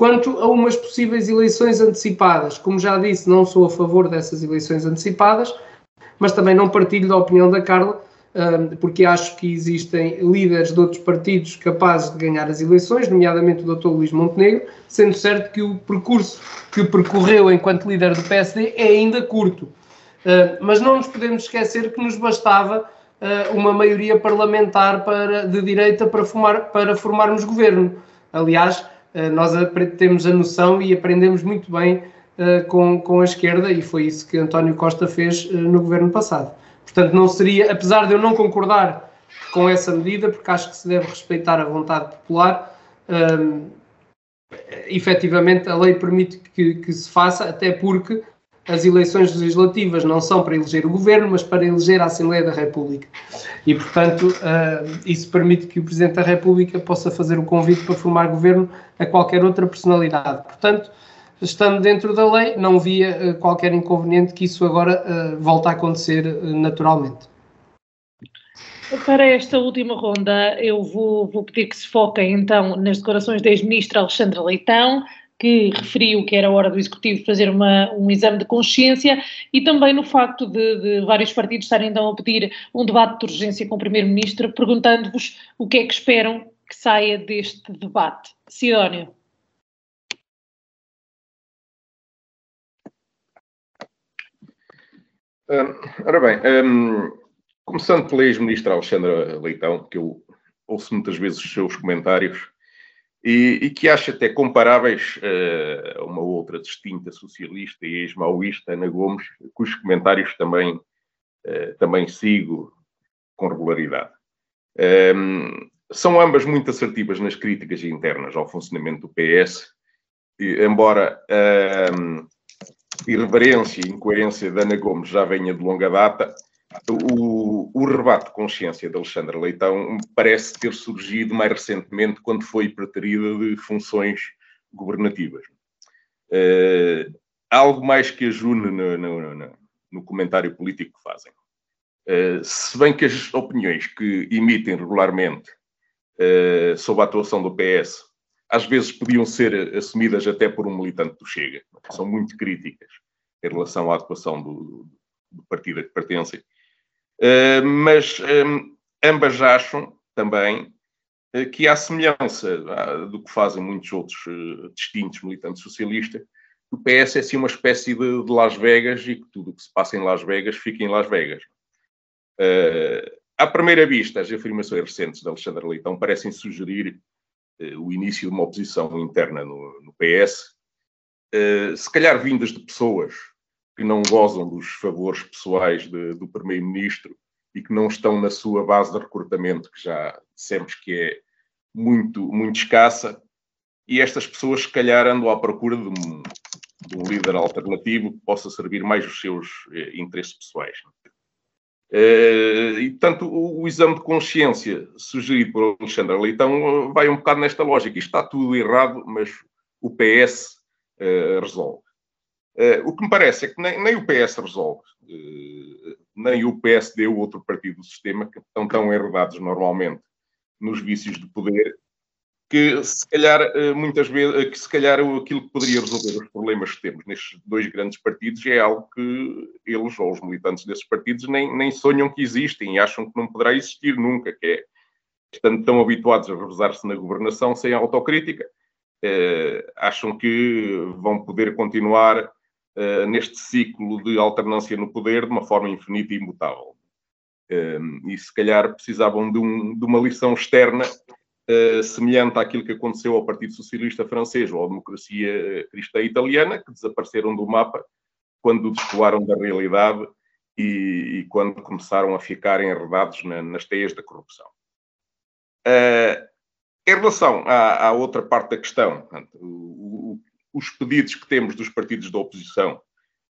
Quanto a umas possíveis eleições antecipadas, como já disse, não sou a favor dessas eleições antecipadas, mas também não partilho da opinião da Carla, porque acho que existem líderes de outros partidos capazes de ganhar as eleições, nomeadamente o Dr. Luís Montenegro, sendo certo que o percurso que percorreu enquanto líder do PSD é ainda curto. Mas não nos podemos esquecer que nos bastava uma maioria parlamentar para, de direita para, para formarmos governo. Aliás, nós temos a noção e aprendemos muito bem uh, com, com a esquerda e foi isso que António Costa fez uh, no governo passado. Portanto, não seria, apesar de eu não concordar com essa medida, porque acho que se deve respeitar a vontade popular, um, efetivamente a lei permite que, que se faça, até porque as eleições legislativas não são para eleger o governo, mas para eleger a Assembleia da República. E, portanto, uh, isso permite que o Presidente da República possa fazer o convite para formar governo a qualquer outra personalidade. Portanto, estando dentro da lei, não via uh, qualquer inconveniente que isso agora uh, volte a acontecer naturalmente. Para esta última ronda, eu vou, vou pedir que se foquem então nas declarações da ex-ministra Alexandra Leitão, que referiu que era hora do Executivo fazer uma, um exame de consciência e também no facto de, de, vários partidos estarem então a pedir um debate de urgência com o Primeiro-Ministro, perguntando-vos o que é que esperam que saia deste debate. Sidónio. Um, ora bem, um, começando pela ex-ministra Alexandra Leitão, que eu ouço muitas vezes os seus comentários, e, e, que acha até comparáveis uh, a uma outra distinta socialista e ex-maoísta, Ana Gomes, cujos comentários também, uh, também sigo com regularidade. Um, ehm, são ambas muito assertivas nas críticas internas ao funcionamento do PS, e, embora a um, ehm, irreverência e incoerência de Ana Gomes já venha de longa data, o, o rebate de consciência de Alexandre Leitão parece ter surgido mais recentemente quando foi preterida de funções governativas. Uh, algo mais que ajune no, no, no, no, comentário político que fazem. Uh, se bem que as opiniões que emitem regularmente uh, sobre a atuação do PS às vezes podiam ser assumidas até por um militante do Chega, são muito críticas em relação à atuação do, do partido a que pertencem. Eh, mas um, ambas acham também uh, que, à semelhança do que fazem muitos outros eh, distintos militantes socialistas, o PS é assim uma espécie de, de, Las Vegas e que tudo o que se passa em Las Vegas fica em Las Vegas. à primeira vista, as afirmações recentes de Alexandre Leitão parecem sugerir o início de uma oposição interna no, no PS, se calhar vindas de pessoas que não gozam dos favores pessoais de, do Primeiro-Ministro e que não estão na sua base de recrutamento, que já dissemos que é muito, muito escassa, e estas pessoas, se calhar, andam à procura de um, de um líder alternativo que possa servir mais os seus eh, interesses pessoais. Uh, e, portanto, o, o, exame de consciência sugerido por Alexandre Leitão vai um bocado nesta lógica. Isto está tudo errado, mas o PS uh, resolve. Uh, o que me parece é que nem, nem o PS resolve, nem o PSD ou outro partido do sistema, que estão tão enredados normalmente nos vícios de poder, que se calhar, eh, muitas vezes, eh, que se calhar aquilo que poderia resolver os problemas que temos nestes dois grandes partidos é algo que eles, ou os militantes desses partidos, nem, nem sonham que existem e acham que não poderá existir nunca, que é, estando tão habituados a revezar-se na governação sem autocrítica, eh, acham que vão poder continuar eh, neste ciclo de alternância no poder de uma forma infinita e imutável. Eh, e se calhar precisavam de, um, de uma lição externa Uh, semelhante àquilo que aconteceu ao Partido Socialista Francês ou à democracia cristã italiana, que desapareceram do mapa quando descoaram da realidade e, e, quando começaram a ficar enredados na, nas teias da corrupção. Uh, em relação à, à, outra parte da questão, o, os pedidos que temos dos partidos da oposição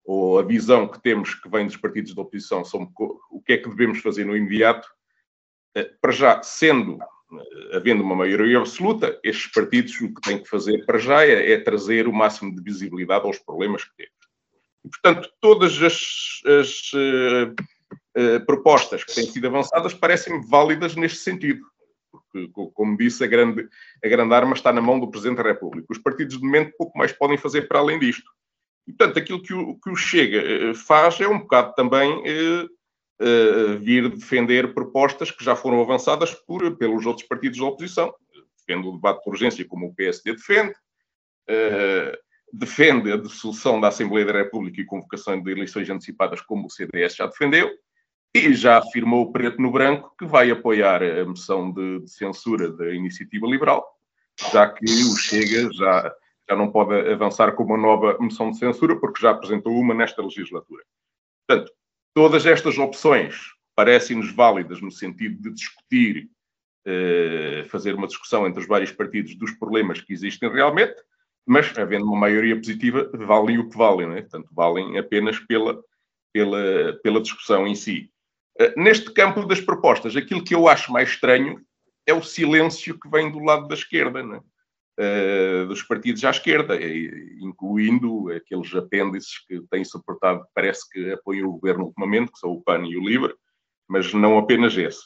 ou a visão que temos que vem dos partidos da oposição sobre o que é que devemos fazer no imediato, uh, para já, sendo havendo uma maioria absoluta, estes partidos o que têm que fazer para já é, é trazer o máximo de visibilidade aos problemas que temos. E, portanto, todas as, as uh, uh, propostas que têm sido avançadas parecem-me válidas neste sentido. Porque, como disse, a grande, a grande arma está na mão do Presidente da República. Os partidos, de momento, pouco mais podem fazer para além disto. E, portanto, aquilo que o, que o Chega eh, faz é um bocado também uh, vir defender propostas que já foram avançadas por, pelos outros partidos da oposição. Defende o debate de urgência, como o PSD defende, uh, defende a dissolução da Assembleia da República e convocação de eleições antecipadas, como o CDS já defendeu, e já afirmou preto no branco que vai apoiar a moção de, de censura da iniciativa liberal, já que o Chega já, já não pode avançar com uma nova moção de censura, porque já apresentou uma nesta legislatura. Portanto, Todas estas opções parecem-nos válidas no sentido de discutir, eh, fazer uma discussão entre os vários partidos dos problemas que existem realmente, mas havendo uma maioria positiva, valem o que valem, né? portanto, valem apenas pela, pela, pela discussão em si. Eh, neste campo das propostas, aquilo que eu acho mais estranho é o silêncio que vem do lado da esquerda. Né? uh, dos partidos à esquerda, incluindo aqueles apêndices que têm suportado, parece que apoiam o governo ultimamente, que são o PAN e o LIBRE, mas não apenas esse.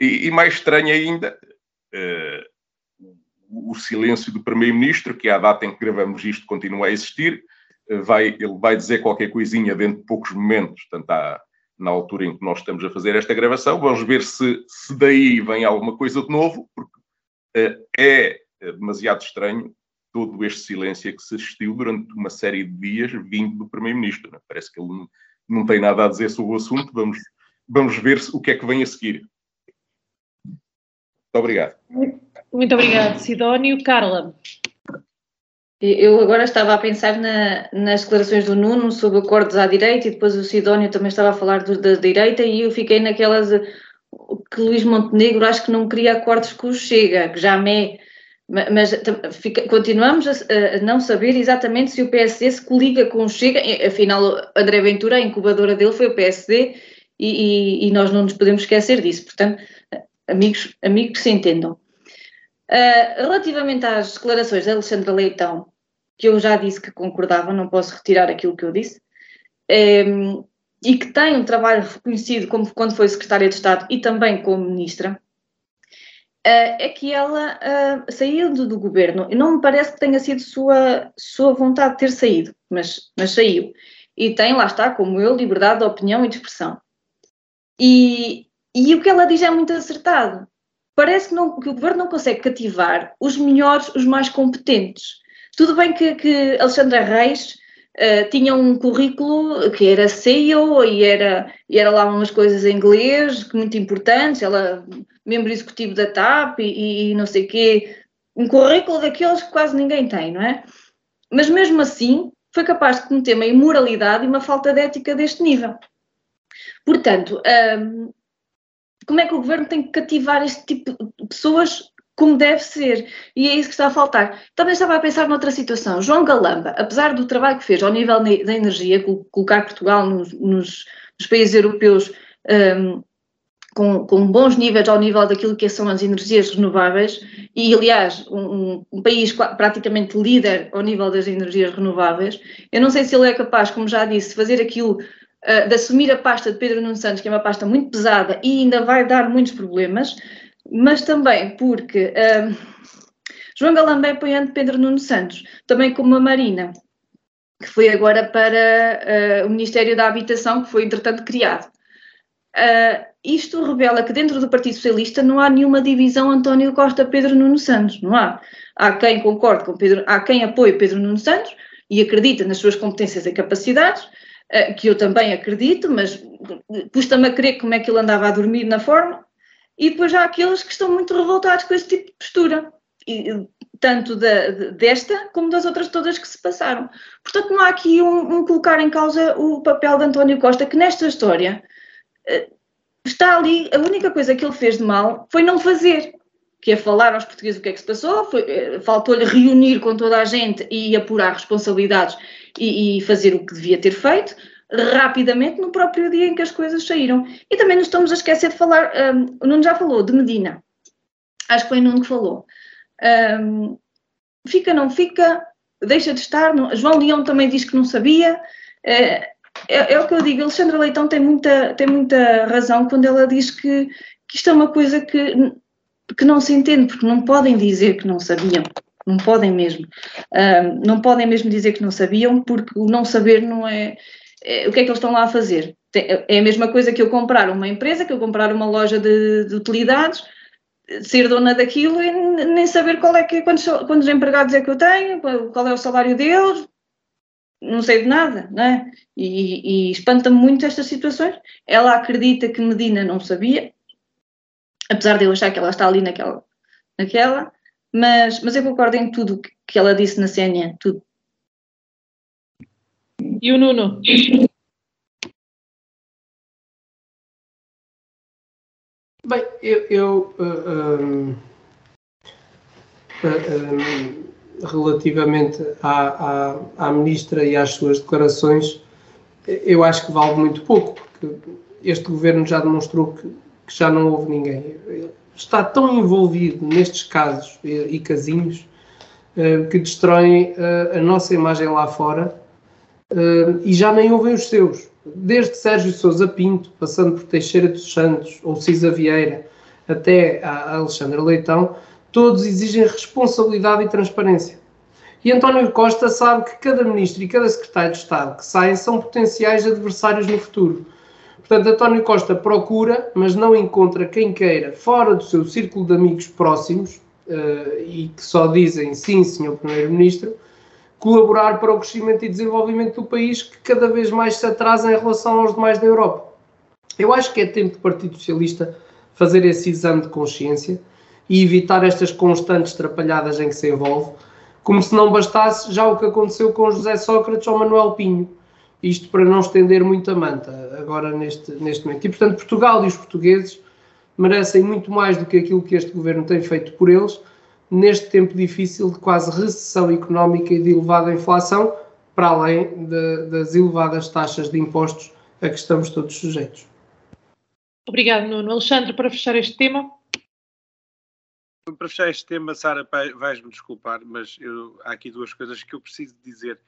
E, e mais estranho ainda, uh, o silêncio do Primeiro-Ministro, que à data em que gravamos isto continua a existir, vai, ele vai dizer qualquer coisinha dentro de poucos momentos, portanto, há, na altura em que nós estamos a fazer esta gravação. Vamos ver se, se daí vem alguma coisa de novo, porque uh, é é demasiado estranho todo este silêncio que se assistiu durante uma série de dias vindo do Primeiro-Ministro. Né? Parece que ele não, não, tem nada a dizer sobre o assunto. Vamos, vamos ver o que é que vem a seguir. Muito obrigado. Muito obrigado, Sidónio. Carla. Eu agora estava a pensar na, nas declarações do Nuno sobre acordos à direita e depois o Sidónio também estava a falar do, da direita e eu fiquei naquelas que Luís Montenegro acho que não queria acordos com o Chega, que já me mas fica, continuamos a, a, não saber exatamente se o PSD se coliga com o Chega, afinal André Ventura, a incubadora dele foi o PSD e, e, e nós não nos podemos esquecer disso, portanto, amigos, amigos que se entendam. Uh, relativamente às declarações de Alexandre Leitão, que eu já disse que concordava, não posso retirar aquilo que eu disse, um, e que tem um trabalho reconhecido como quando foi secretária de Estado e também como ministra, Uh, é que ela uh, saiu do, governo não me parece que tenha sido sua, sua vontade de ter saído, mas, mas saiu. E tem, lá está, como eu, liberdade de opinião e de expressão. E, e o que ela diz é muito acertado. Parece que, não, que o governo não consegue cativar os melhores, os mais competentes. Tudo bem que, que Alexandra Reis uh, tinha um currículo que era CEO e era, e era lá umas coisas em inglês muito importantes, ela membro executivo da TAP e, e não sei quê, um currículo daqueles que quase ninguém tem, não é? Mas mesmo assim foi capaz de cometer uma imoralidade e uma falta de ética deste nível. Portanto, hum, como é que o governo tem que cativar este tipo de pessoas como deve ser? E é isso que está a faltar. Também estava a pensar noutra situação. João Galamba, apesar do trabalho que fez ao nível da energia, colocar Portugal nos, nos, nos países europeus um, com, com, bons níveis ao nível daquilo que são as energias renováveis e, aliás, um, um, país praticamente líder ao nível das energias renováveis. Eu não sei se ele é capaz, como já disse, fazer aquilo, uh, de assumir a pasta de Pedro Nuno Santos, que é uma pasta muito pesada e ainda vai dar muitos problemas, mas também porque uh, João Galambé apoiando Pedro Nuno Santos, também como a Marina, que foi agora para uh, o Ministério da Habitação, que foi entretanto criado. Uh, isto revela que dentro do Partido Socialista não há nenhuma divisão António Costa-Pedro Nuno Santos, não há. Há quem concorde com Pedro, há quem apoie Pedro Nuno Santos e acredita nas suas competências e capacidades, uh, que eu também acredito, mas custa-me a crer como é que ele andava a dormir na forma, e depois há aqueles que estão muito revoltados com esse tipo de postura, e, tanto da, desta como das outras todas que se passaram. Portanto, não há aqui um, um colocar em causa o papel de António Costa, que nesta história eh, está ali, a única coisa que ele fez de mal foi não fazer, que é falar aos portugueses o que é que se passou, eh, faltou-lhe reunir com toda a gente e apurar responsabilidades e, e, fazer o que devia ter feito rapidamente no próprio dia em que as coisas saíram. E também nos estamos a esquecer de falar, um, o Nuno já falou, de Medina. Acho que foi o Nuno que falou. Um, fica, não fica, deixa de estar. Não, João Leão também diz que não sabia. Uh, é, é, o que eu digo, Alexandra Leitão tem muita, tem muita razão quando ela diz que, que isto é uma coisa que, que não se entende, porque não podem dizer que não sabiam, não podem mesmo. não podem mesmo dizer que não sabiam, porque o não saber não é, é, O que é que eles estão lá a fazer? É a mesma coisa que eu comprar uma empresa, que eu comprar uma loja de, de utilidades, ser dona daquilo e nem saber qual é que, quantos, quantos empregados é que eu tenho, qual é o salário deles, não sei de nada, não é? E, e espanta-me muito estas situações. Ela acredita que Medina não sabia, apesar de eu achar que ela está ali naquela, naquela mas, mas eu concordo em tudo que ela disse na CNN, tudo. E o Nuno? Bem, eu, eu uh, uh, relativamente à, à, à ministra e às suas declarações, eu acho que vale muito pouco, porque este governo já demonstrou que, que já não houve ninguém. Está tão envolvido nestes casos e, e casinhos que destroem a nossa imagem lá fora uh, e já nem ouvem os seus. Desde Sérgio Sousa Pinto, passando por Teixeira dos Santos ou Cisa Vieira, até a Alexandre Leitão, todos exigem responsabilidade e transparência. E António Costa sabe que cada ministro e cada secretário de Estado que saem são potenciais adversários no futuro. Portanto, António Costa procura, mas não encontra quem queira, fora do seu círculo de amigos próximos, uh, e que só dizem sim, senhor Primeiro-Ministro, colaborar para o crescimento e desenvolvimento do país que cada vez mais se atrasa em relação aos demais da Europa. Eu acho que é tempo do Partido Socialista fazer esse exame de consciência e evitar estas constantes trapalhadas em que se envolve, como se não bastasse já o que aconteceu com José Sócrates ou Manuel Pinho. Isto para não estender muito a manta agora neste, neste momento. E, portanto, Portugal e os portugueses merecem muito mais do que aquilo que este governo tem feito por eles neste tempo difícil de quase recessão económica e de elevada inflação, para além de, das elevadas taxas de impostos a que estamos todos sujeitos. Obrigado, Nuno. Alexandre, para fechar este tema. Para fechar este tema, Sara, vais-me desculpar, mas eu, há aqui duas coisas que eu preciso dizer.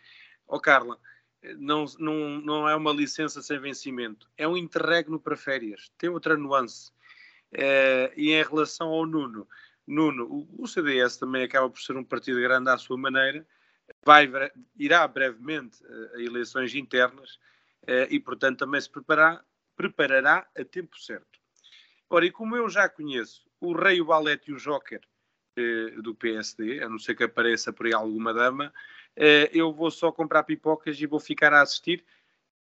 Ó oh, Carla, não, não, não é uma licença sem vencimento, é um interregno para férias. Tem outra nuance. É, e em relação ao Nuno, Nuno, o, CDS também acaba por ser um partido grande à sua maneira, vai, irá brevemente a eleições internas é, e, portanto, também se preparar, preparará a tempo certo. Ora, e como eu já conheço o Rei, o Balete e o Joker eh, do PSD, a não ser que apareça por aí alguma dama, eh, eu vou só comprar pipocas e vou ficar a assistir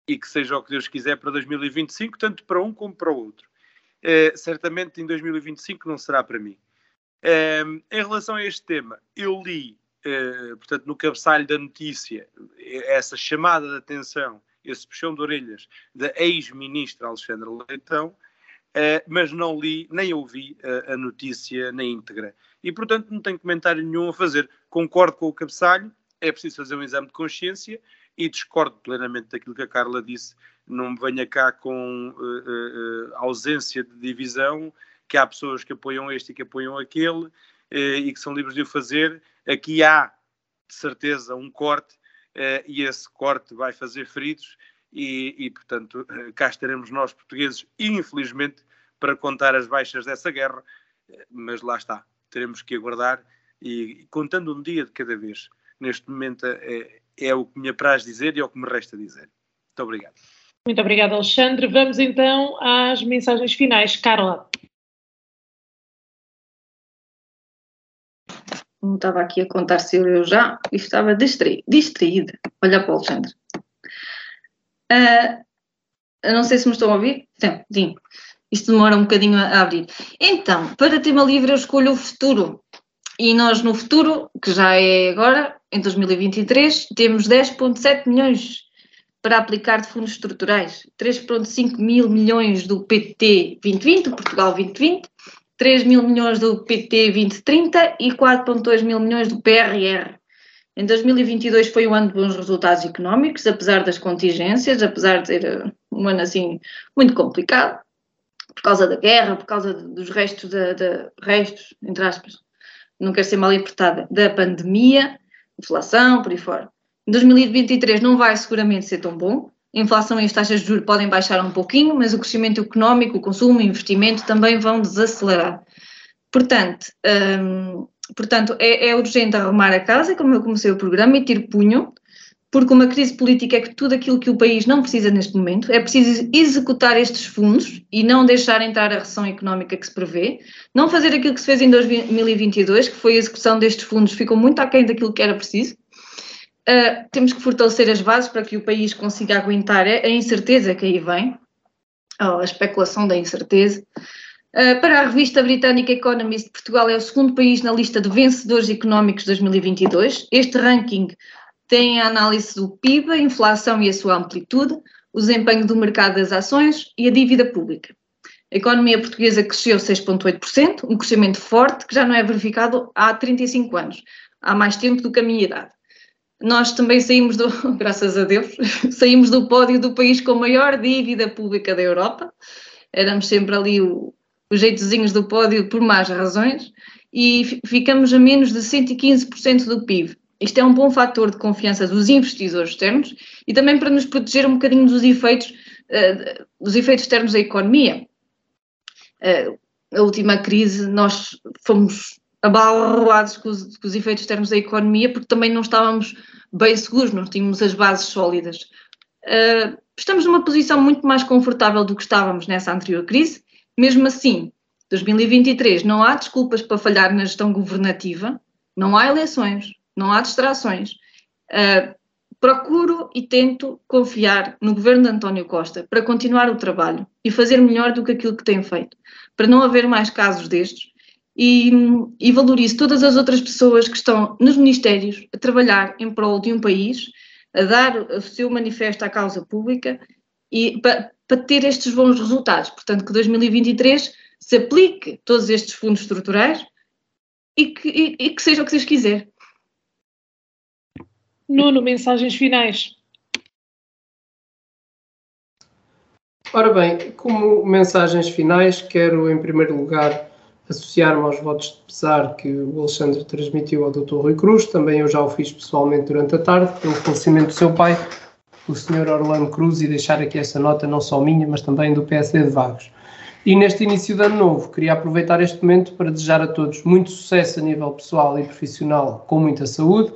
e que seja o que Deus quiser para 2025, tanto para um como para o outro. Eh, certamente em 2025 não será para mim. Eh, em relação a este tema, eu li, eh, portanto, no cabeçalho da notícia, essa chamada de atenção, esse puxão de orelhas da ex-ministra Alexandra Leitão, Uh, mas não li nem ouvi uh, a notícia na íntegra. E, portanto, não tenho comentário nenhum a fazer. Concordo com o cabeçalho, é preciso fazer um exame de consciência e discordo plenamente daquilo que a Carla disse. Não me venha cá com uh, uh, ausência de divisão, que há pessoas que apoiam este e que apoiam aquele e que são livres de o fazer. Aqui há, de certeza, um corte e esse corte vai fazer feridos e, e, portanto, cá estaremos nós portugueses, infelizmente, para contar as baixas dessa guerra, mas lá está, teremos que aguardar e contando um dia de cada vez. Neste momento é, é o que me apraz dizer e é o que me resta dizer. Muito obrigado. Muito obrigado, Alexandre. Vamos então às mensagens finais. Carla. Não estava aqui a contar se eu já e estava distraída. Olha para o Alexandre. Uh, não sei se me estão a ouvir. Sim. Isto demora um bocadinho a abrir. Então, para tema livre, eu escolho o futuro. E nós, no futuro, que já é agora, em 2023, temos 10,7 milhões para aplicar de fundos estruturais, 3,5 mil milhões do PT 2020, Portugal 2020, 3 mil milhões do PT 2030 e 4,2 mil milhões do PRR. Em 2022 foi um ano de bons resultados económicos, apesar das contingências, apesar de ser uh, um ano assim muito complicado, por causa da guerra, por causa dos restos, da, restos, entre aspas, não quero ser mal interpretada, da pandemia, inflação, por aí fora. Em 2023 não vai seguramente ser tão bom. Inflação e as taxas de juros podem baixar um pouquinho, mas o crescimento económico, o consumo, o investimento também vão desacelerar. Portanto, hum, portanto é, é, urgente arrumar a casa, como eu comecei o programa, e ter punho, porque uma crise política é que tudo aquilo que o país não precisa neste momento, é preciso executar estes fundos e não deixar entrar a recessão económica que se prevê, não fazer aquilo que se fez em 2022, que foi a execução destes fundos, ficou muito aquém daquilo que era preciso. Uh, temos que fortalecer as bases para que o país consiga aguentar a incerteza que aí vem, a especulação da incerteza. Uh, para a revista britânica Economist, Portugal é o segundo país na lista de vencedores económicos de 2022. Este ranking tem a análise do PIB, a inflação e a sua amplitude, o desempenho do mercado das ações e a dívida pública. A economia portuguesa cresceu 6,8%, um crescimento forte que já não é verificado há 35 anos, há mais tempo do que a minha idade. Nós também saímos do, graças a Deus, saímos do pódio do país com maior dívida pública da Europa. Éramos sempre ali o, os jeitozinhos do pódio por más razões e ficamos a menos de 115% do PIB. Isto é um bom fator de confiança dos investidores externos e também para nos proteger um bocadinho dos efeitos, uh, dos efeitos externos da economia. Uh, a última crise, nós fomos abalroados com os, com os, efeitos externos da economia porque também não estávamos bem seguros, não tínhamos as bases sólidas. Uh, estamos numa posição muito mais confortável do que estávamos nessa anterior crise. Mesmo assim, 2023 não há desculpas para falhar na gestão governativa, não há eleições, não há distrações. Uh, procuro e tento confiar no governo de António Costa para continuar o trabalho e fazer melhor do que aquilo que tem feito, para não haver mais casos destes e, e valorizo todas as outras pessoas que estão nos ministérios a trabalhar em prol de um país, a dar o seu manifesto à causa pública e para, para ter estes bons resultados. Portanto, que 2023 se aplique todos estes fundos estruturais e que, e, e que seja o que Deus quiser. Nuno, mensagens finais. Ora bem, como mensagens finais, quero em primeiro lugar associar-me aos votos de pesar que o Alexandre transmitiu ao Dr. Rui Cruz, também eu já o fiz pessoalmente durante a tarde, pelo falecimento do seu pai, o Sr. Orlando Cruz, e deixar aqui essa nota não só minha, mas também do PSD de Vagos. E neste início de ano novo, queria aproveitar este momento para desejar a todos muito sucesso a nível pessoal e profissional, com muita saúde,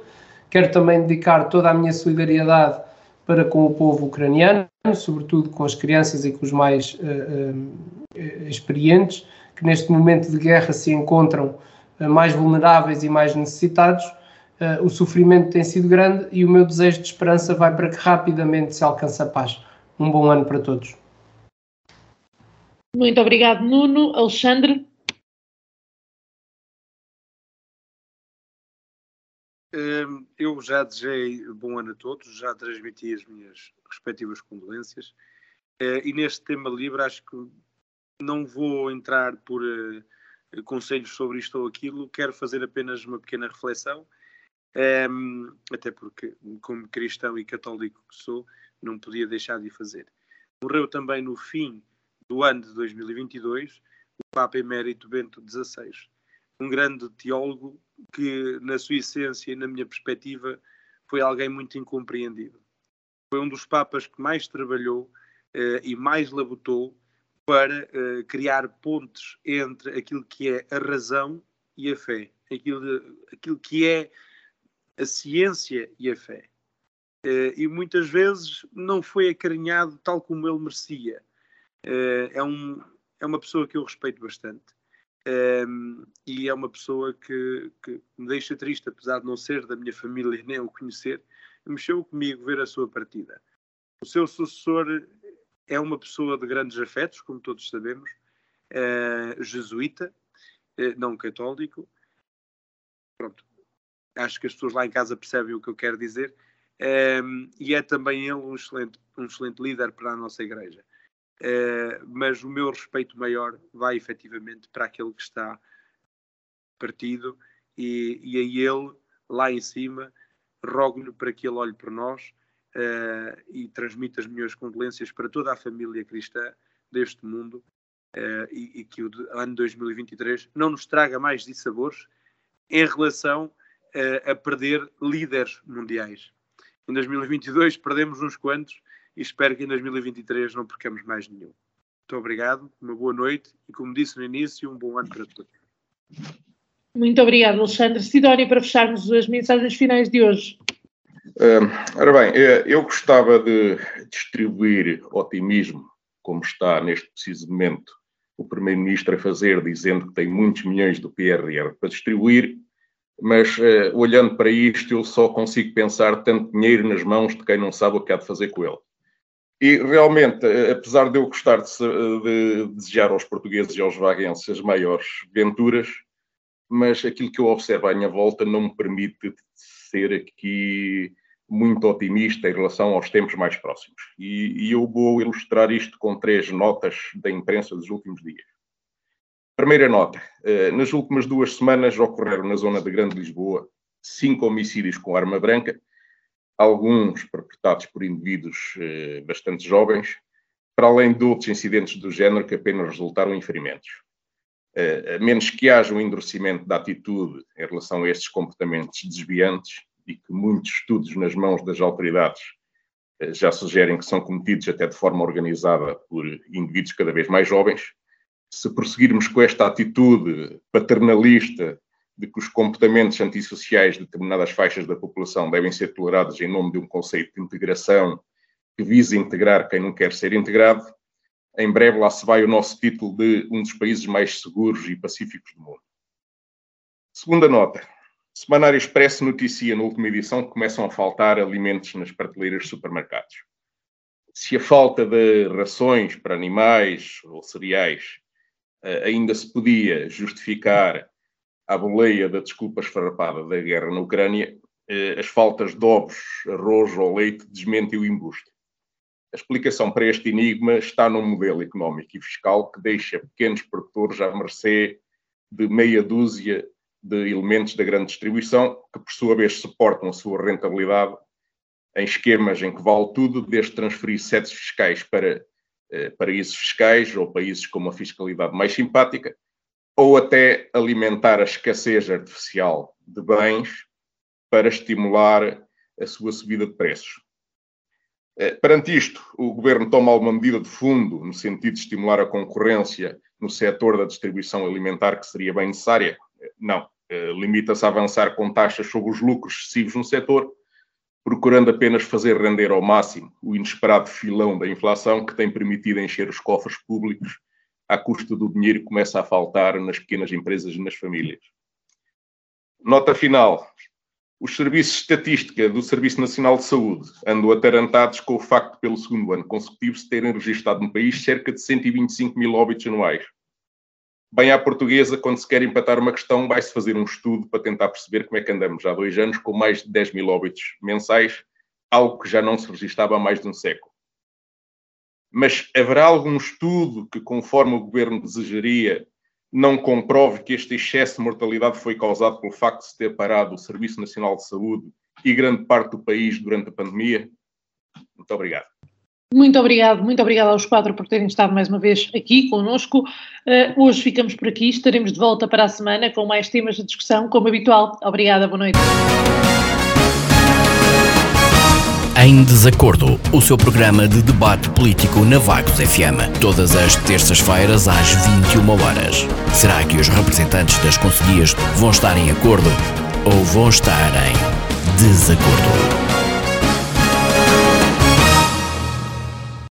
Quero também dedicar toda a minha solidariedade para com o povo ucraniano, sobretudo com as crianças e com os mais uh, uh, experientes, que neste momento de guerra se encontram uh, mais vulneráveis e mais necessitados. o sofrimento tem sido grande e o meu desejo de esperança vai para que rapidamente se alcance a paz. Um bom ano para todos. Muito obrigado, Nuno. Alexandre? Hum, eu já desejei bom ano a todos, já transmiti as minhas respectivas condolências. Eh, e neste tema livre, acho que não vou entrar por eh, conselhos sobre isto ou aquilo, quero fazer apenas uma pequena reflexão Um, até porque, como cristão e católico que sou, não podia deixar de fazer. Morreu também no fim do ano de 2022 o Papa Emérito Bento XVI, um grande teólogo que, na sua essência e na minha perspectiva, foi alguém muito incompreendido. Foi um dos papas que mais trabalhou uh, e mais labutou para uh, criar pontes entre aquilo que é a razão e a fé, aquilo, aquilo que é a ciência e a fé. Uh, e muitas vezes não foi acarinhado tal como ele merecia. Uh, é, um, é uma pessoa que eu respeito bastante. Um, e é uma pessoa que, que, me deixa triste, apesar de não ser da minha família nem o conhecer, mexeu comigo ver a sua partida. O seu sucessor é uma pessoa de grandes afetos, como todos sabemos, uh, jesuíta, uh, não católico. Pronto, acho que as pessoas lá em casa percebem o que eu quero dizer. Um, e é também ele um excelente, um excelente líder para a nossa igreja. Uh, mas o meu respeito maior vai efetivamente para aquele que está partido e, e a ele, lá em cima, rogo-lhe para que ele olhe por nós uh, e transmita as minhas condolências para toda a família cristã deste mundo uh, e, e, que o ano 2023 não nos traga mais dissabores em relação a perder líderes mundiais. Em 2022 perdemos uns quantos e espero que em 2023 não percamos mais nenhum. Muito obrigado, uma boa noite e, como disse no início, um bom ano para todos. Muito obrigado, Alexandre. Sidónia, para fecharmos as mensagens finais de hoje. Uh, ora bem, eh, eu gostava de distribuir otimismo, como está neste preciso momento o Primeiro-Ministro a fazer, dizendo que tem muitos milhões do PRR para distribuir, mas uh, olhando para isto, eu só consigo pensar tanto dinheiro nas mãos de quem não sabe o que há de fazer com ele. E realmente, apesar de eu gostar de, de desejar aos portugueses e aos vaguenses as maiores venturas, mas aquilo que eu observo à minha volta não me permite ser aqui muito otimista em relação aos tempos mais próximos. E, e eu vou ilustrar isto com três notas da imprensa dos últimos dias. Primeira nota: eh, nas últimas duas semanas ocorreram na zona de Grande Lisboa cinco homicídios com arma branca alguns perpetrados por indivíduos eh, bastante jovens, para além de outros incidentes do género que apenas resultaram em ferimentos. Eh, a menos que haja um endurecimento da atitude em relação a estes comportamentos desviantes e que muitos estudos nas mãos das autoridades eh, já sugerem que são cometidos até de forma organizada por indivíduos cada vez mais jovens, se prosseguirmos com esta atitude paternalista de que os comportamentos antissociais de determinadas faixas da população devem ser tolerados em nome de um conceito de integração que visa integrar quem não quer ser integrado, em breve lá se vai o nosso título de um dos países mais seguros e pacíficos do mundo. Segunda nota. Semanário Expresso noticia na última edição que começam a faltar alimentos nas prateleiras dos supermercados. Se a falta de rações para animais ou cereais eh, ainda se podia justificar à boleia da desculpa esfarrapada da guerra na Ucrânia, eh, as faltas de ovos, arroz ou leite desmentem o embuste. A explicação para este enigma está num modelo económico e fiscal que deixa pequenos produtores à mercê de meia dúzia de elementos da grande distribuição, que por sua vez suportam a sua rentabilidade em esquemas em que vale tudo, desde transferir setes fiscais para eh, paraísos fiscais ou países com uma fiscalidade mais simpática, ou até alimentar a escassez artificial de bens para estimular a sua subida de preços. Eh, perante isto, o governo toma alguma medida de fundo no sentido de estimular a concorrência no setor da distribuição alimentar que seria bem necessária? Não. Eh, limita-se a avançar com taxas sobre os lucros excessivos no setor, procurando apenas fazer render ao máximo o inesperado filão da inflação que tem permitido encher os cofres públicos à custa do dinheiro que começa a faltar nas pequenas empresas e nas famílias. Nota final. Os serviços de estatística do Serviço Nacional de Saúde andam atarantados com o facto, pelo segundo ano consecutivo, se terem registrado no país cerca de 125 mil óbitos anuais. Bem à portuguesa, quando se quer empatar uma questão, vai-se fazer um estudo para tentar perceber como é que andamos há dois anos com mais de 10 mil óbitos mensais, algo que já não se registava há mais de um século. Mas haverá algum estudo que, conforme o governo desejaria, não comprove que este excesso de mortalidade foi causado pelo facto de se ter parado o Serviço Nacional de Saúde e grande parte do país durante a pandemia? Muito obrigado. Muito obrigado, muito obrigado aos quatro por terem estado mais uma vez aqui conosco. Uh, hoje ficamos por aqui, estaremos de volta para a semana com mais temas de discussão, como habitual. Obrigada, boa noite. Em Desacordo, o seu programa de debate político na Vagos FM, todas as terças-feiras às 21 horas. Será que os representantes das conselhias vão estar em acordo ou vão estar em desacordo?